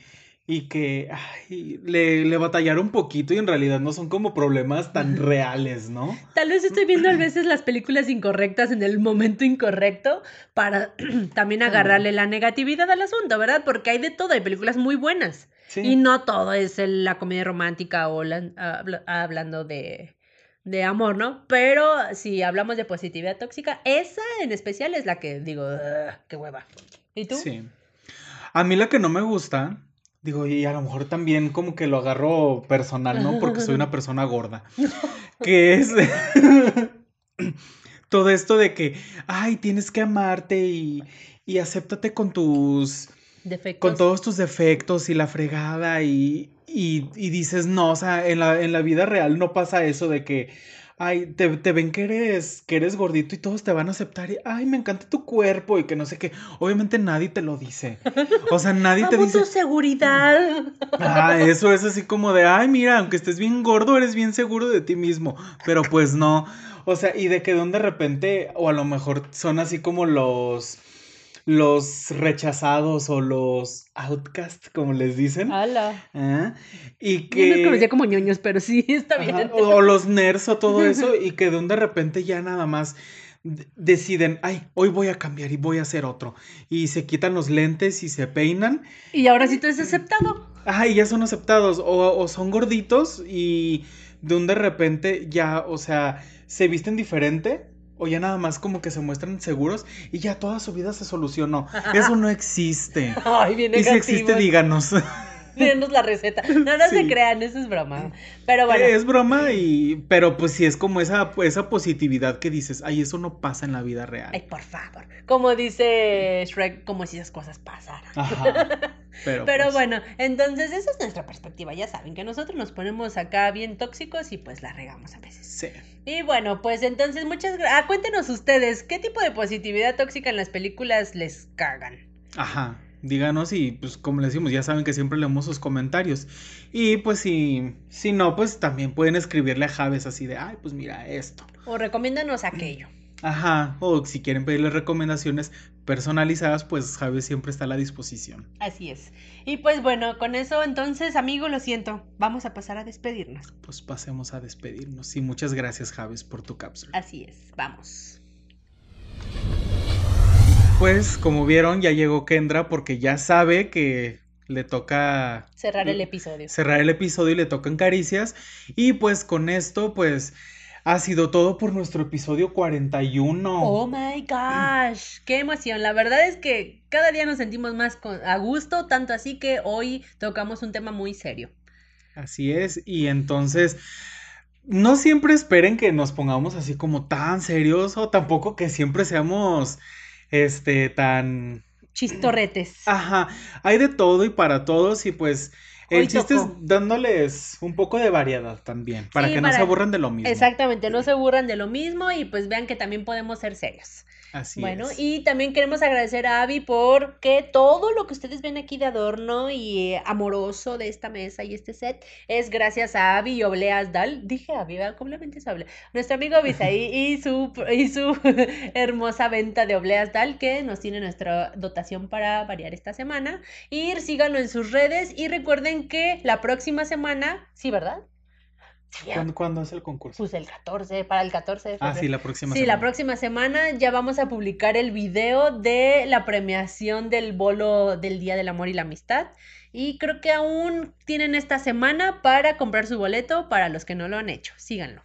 y que ay, le, le batallaron un poquito y en realidad no son como problemas tan reales, ¿no? Tal vez estoy viendo a veces las películas incorrectas en el momento incorrecto para también agarrarle la negatividad al asunto, ¿verdad? Porque hay de todo, hay películas muy buenas. Sí. Y no todo es la comedia romántica o la- habla- hablando de, de amor, ¿no? Pero si hablamos de positividad tóxica, esa en especial es la que digo, "Ugh, qué hueva. ¿Y tú? Sí. A mí la que no me gusta, digo, y a lo mejor también como que lo agarro personal, ¿no? Porque soy una persona gorda. Que es todo esto de que, ay, tienes que amarte y, y acéptate con tus, Defectos. con todos tus defectos y la fregada y, y, y dices, no, o sea, en la, en la vida real no pasa eso de que, ay, te, te ven que eres, que eres gordito y todos te van a aceptar y, ay, me encanta tu cuerpo y que no sé qué. Obviamente nadie te lo dice. O sea, nadie te dice, tu seguridad. ah, eso es así como de, ay, mira, aunque estés bien gordo, eres bien seguro de ti mismo. Pero pues no. O sea, y de que de repente, o a lo mejor son así como los los rechazados o los outcasts, como les dicen. Ala. ¿ah? Y Yo los que... conocía como ñoños, pero sí, está Ajá, bien. o, o los nerds o todo eso, y que de un de repente ya nada más deciden, ay, hoy voy a cambiar y voy a hacer otro. Y se quitan los lentes y se peinan. Y ahora sí tú es aceptado. Ay, ya son aceptados. O, o son gorditos y de un de repente ya, o sea, se visten diferente. O ya nada más como que se muestran seguros y ya toda su vida se solucionó. Eso no existe. Ay, bien Y si existe, díganos. Denos la receta. No, no se crean, eso es broma. Pero bueno. Es broma y... Pero pues sí es como esa, esa positividad que dices, ay, eso no pasa en la vida real. Ay, por favor. Como dice Shrek, como si esas cosas pasaran. Ajá. Pero, Pero pues, bueno, entonces esa es nuestra perspectiva. Ya saben que nosotros nos ponemos acá bien tóxicos y pues la regamos a veces. Sí. Y bueno, pues entonces muchas gracias. cuéntenos ustedes, ¿qué tipo de positividad tóxica en las películas les cagan? Ajá. Díganos y pues como les decimos, ya saben que siempre leemos sus comentarios. Y pues si, si no, pues también pueden escribirle a Javes así de, ay, pues mira esto. O recomiéndanos aquello. Ajá. O si quieren pedirle recomendaciones personalizadas, pues Javes siempre está a la disposición. Así es. Y pues bueno, con eso entonces, amigo, lo siento. Vamos a pasar a despedirnos. Pues pasemos a despedirnos. Y muchas gracias, Javes, por tu cápsula. Así es, vamos. Pues como vieron, ya llegó Kendra porque ya sabe que le toca Cerrar el episodio. cerrar el episodio y le tocan caricias. Y pues con esto, pues ha sido todo por nuestro episodio 41. Oh my gosh, qué emoción. La verdad es que cada día nos sentimos más con- a gusto, tanto así que hoy tocamos un tema muy serio. Así es. Y entonces, no siempre esperen que nos pongamos así como tan serios o tampoco que siempre seamos, este, tan... Chistorretes. Ajá, hay de todo y para todos y pues el Hoy chiste es dándoles un poco de variedad también, para Sí, que no se aburran de lo mismo. Exactamente, no se aburran de lo mismo y pues vean que también podemos ser serios. Así bueno, es. y también queremos agradecer a Abby porque todo lo que ustedes ven aquí de adorno y eh, amoroso de esta mesa y este set es gracias a Abby y Obleas Dal. Dije Abby, ¿verdad? completamente se habla. Nuestro amigo Abisaí y su, y su hermosa venta de Obleas Dal que nos tiene nuestra dotación para variar esta semana. Y síganlo en sus redes y recuerden que la próxima semana, sí, ¿verdad? Sí, ¿Cuándo, cuándo es el concurso? pues el 14, para el 14 de Ah, febrero. sí, la próxima Sí, semana. la próxima semana ya vamos a publicar el video de la premiación del bolo del Día del Amor y la Amistad. Y creo que aún tienen esta semana para comprar su boleto para los que no lo han hecho. Síganlo.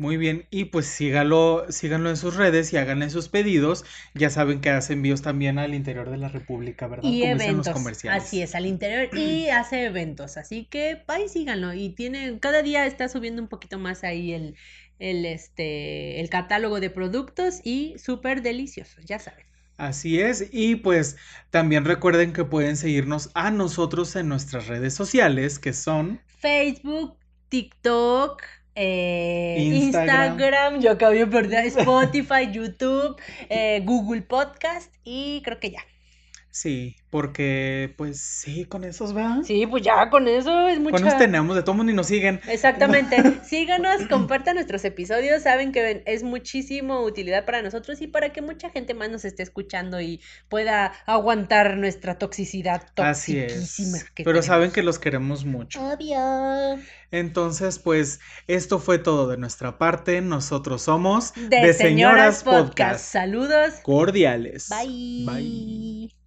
Muy bien, y pues sígalo, síganlo en sus redes y háganle sus pedidos. Ya saben que hace envíos también al interior de la República, ¿verdad? Y Como dicen los eventos. comerciales. Así es, al interior. Y hace eventos. Así que ahí síganlo. Y tiene, cada día está subiendo un poquito más ahí el, el, este, el catálogo de productos y súper deliciosos, ya saben. Así es, y pues también recuerden que pueden seguirnos a nosotros en nuestras redes sociales, que son Facebook, TikTok, eh, Instagram. Instagram. yo acabo de perder Spotify, YouTube, eh, Google Podcast y creo que ya. Sí, porque pues sí, con esos, ¿verdad? Sí, pues ya con eso es mucho. Con tenemos de todo mundo y nos siguen. Exactamente. Síganos, compartan nuestros episodios. Saben que es muchísimo utilidad para nosotros y para que mucha gente más nos esté escuchando y pueda aguantar nuestra toxicidad Así es. que Pero saben que los queremos mucho. Obvio. Entonces, pues esto fue todo de nuestra parte. Nosotros somos De, Señoras Podcast. Saludos. cordiales. Bye. Bye.